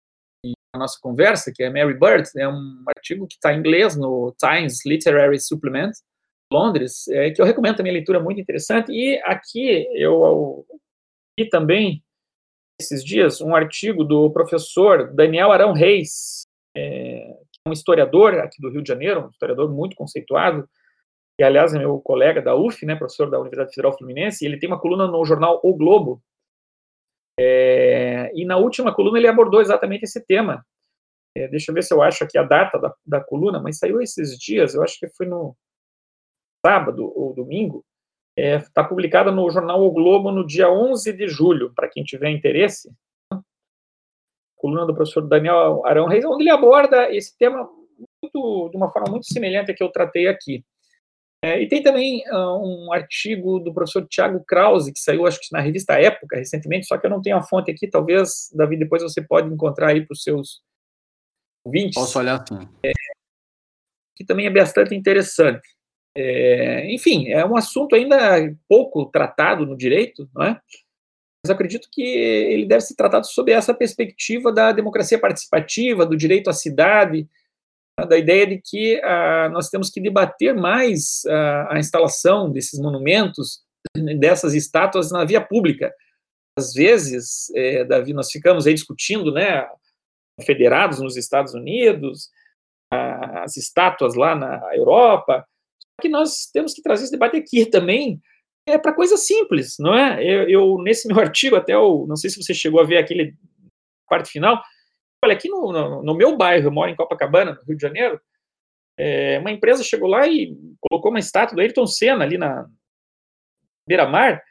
a nossa conversa, que é Mary Bird, é um artigo que está em inglês no Times Literary Supplement, Londres, é, que eu recomendo também a leitura muito interessante, e aqui eu li também, esses dias, um artigo do professor Daniel Arão Reis, é, um historiador aqui do Rio de Janeiro, um historiador muito conceituado, que aliás é meu colega da UF, né, professor da Universidade Federal Fluminense, e ele tem uma coluna no jornal O Globo, é, e na última coluna ele abordou exatamente esse tema. É, deixa eu ver se eu acho aqui a data da, da coluna, mas saiu esses dias, eu acho que foi no sábado ou domingo, Está é, publicada no jornal O Globo no dia 11 de julho, para quem tiver interesse. Coluna do professor Daniel Arão Reis, onde ele aborda esse tema muito, de uma forma muito semelhante a que eu tratei aqui. É, e tem também uh, um artigo do professor Tiago Krause, que saiu, acho que na revista Época, recentemente, só que eu não tenho a fonte aqui, talvez, Davi, depois você pode encontrar aí para os seus ouvintes. Posso olhar sim. É, que também é bastante interessante. É, enfim, é um assunto ainda pouco tratado no direito, não é? Mas acredito que ele deve ser tratado sob essa perspectiva da democracia participativa, do direito à cidade, né, da ideia de que ah, nós temos que debater mais ah, a instalação desses monumentos, dessas estátuas na via pública. Às vezes, é, Davi, nós ficamos aí discutindo, né, federados nos Estados Unidos, as estátuas lá na Europa, que nós temos que trazer esse debate aqui também é para coisas simples, não é? Eu, eu, nesse meu artigo até eu não sei se você chegou a ver aquele parte final, olha aqui no, no, no, meu bairro, eu moro em Copacabana, no Rio de Janeiro, é, uma empresa chegou lá e colocou uma estátua do Ayrton Senna ali na beira-mar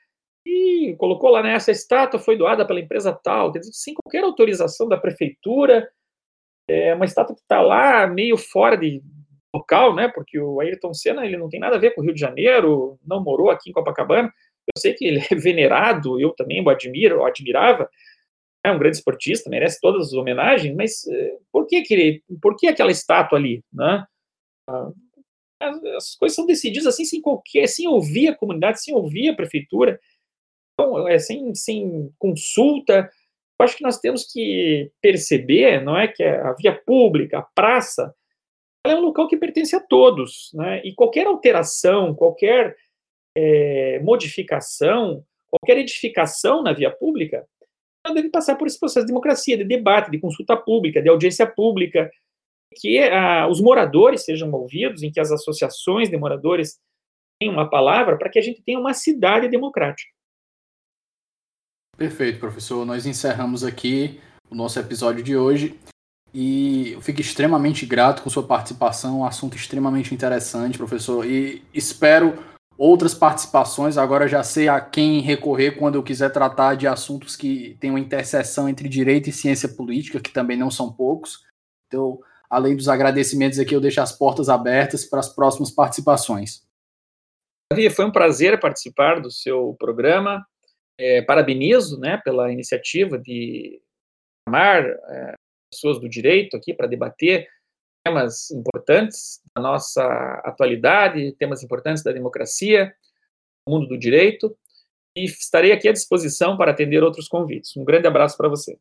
e colocou lá nessa né, estátua foi doada pela empresa tal, sem qualquer autorização da prefeitura, é uma estátua que está lá meio fora de local, né? Porque o Ayrton Senna ele não tem nada a ver com o Rio de Janeiro, não morou aqui em Copacabana. Eu sei que ele é venerado, eu também o admiro, o admirava. É um grande esportista, merece todas as homenagens, mas eh, por que que ele, por que aquela estátua ali, né? Ah, as coisas são decididas assim sem qualquer, sem ouvir a comunidade, sem ouvir a prefeitura, então, é, sem, sem consulta. Eu acho que nós temos que perceber, não é, que a via pública, a praça, é um local que pertence a todos, né? E qualquer alteração, qualquer é, modificação, qualquer edificação na via pública, ela deve passar por esse processo de democracia, de debate, de consulta pública, de audiência pública, que ah, os moradores sejam ouvidos, em que as associações de moradores tenham uma palavra, para que a gente tenha uma cidade democrática. Perfeito, professor. Nós encerramos aqui o nosso episódio de hoje. E eu fico extremamente grato com sua participação, um assunto extremamente interessante, professor. E espero outras participações. Agora já sei a quem recorrer quando eu quiser tratar de assuntos que têm uma interseção entre direito e ciência política, que também não são poucos. Então, além dos agradecimentos aqui, eu deixo as portas abertas para as próximas participações. Davi, foi um prazer participar do seu programa. É, parabenizo né, pela iniciativa de chamar é, pessoas do direito aqui para debater temas importantes da nossa atualidade, temas importantes da democracia, do mundo do direito, e estarei aqui à disposição para atender outros convites. Um grande abraço para você.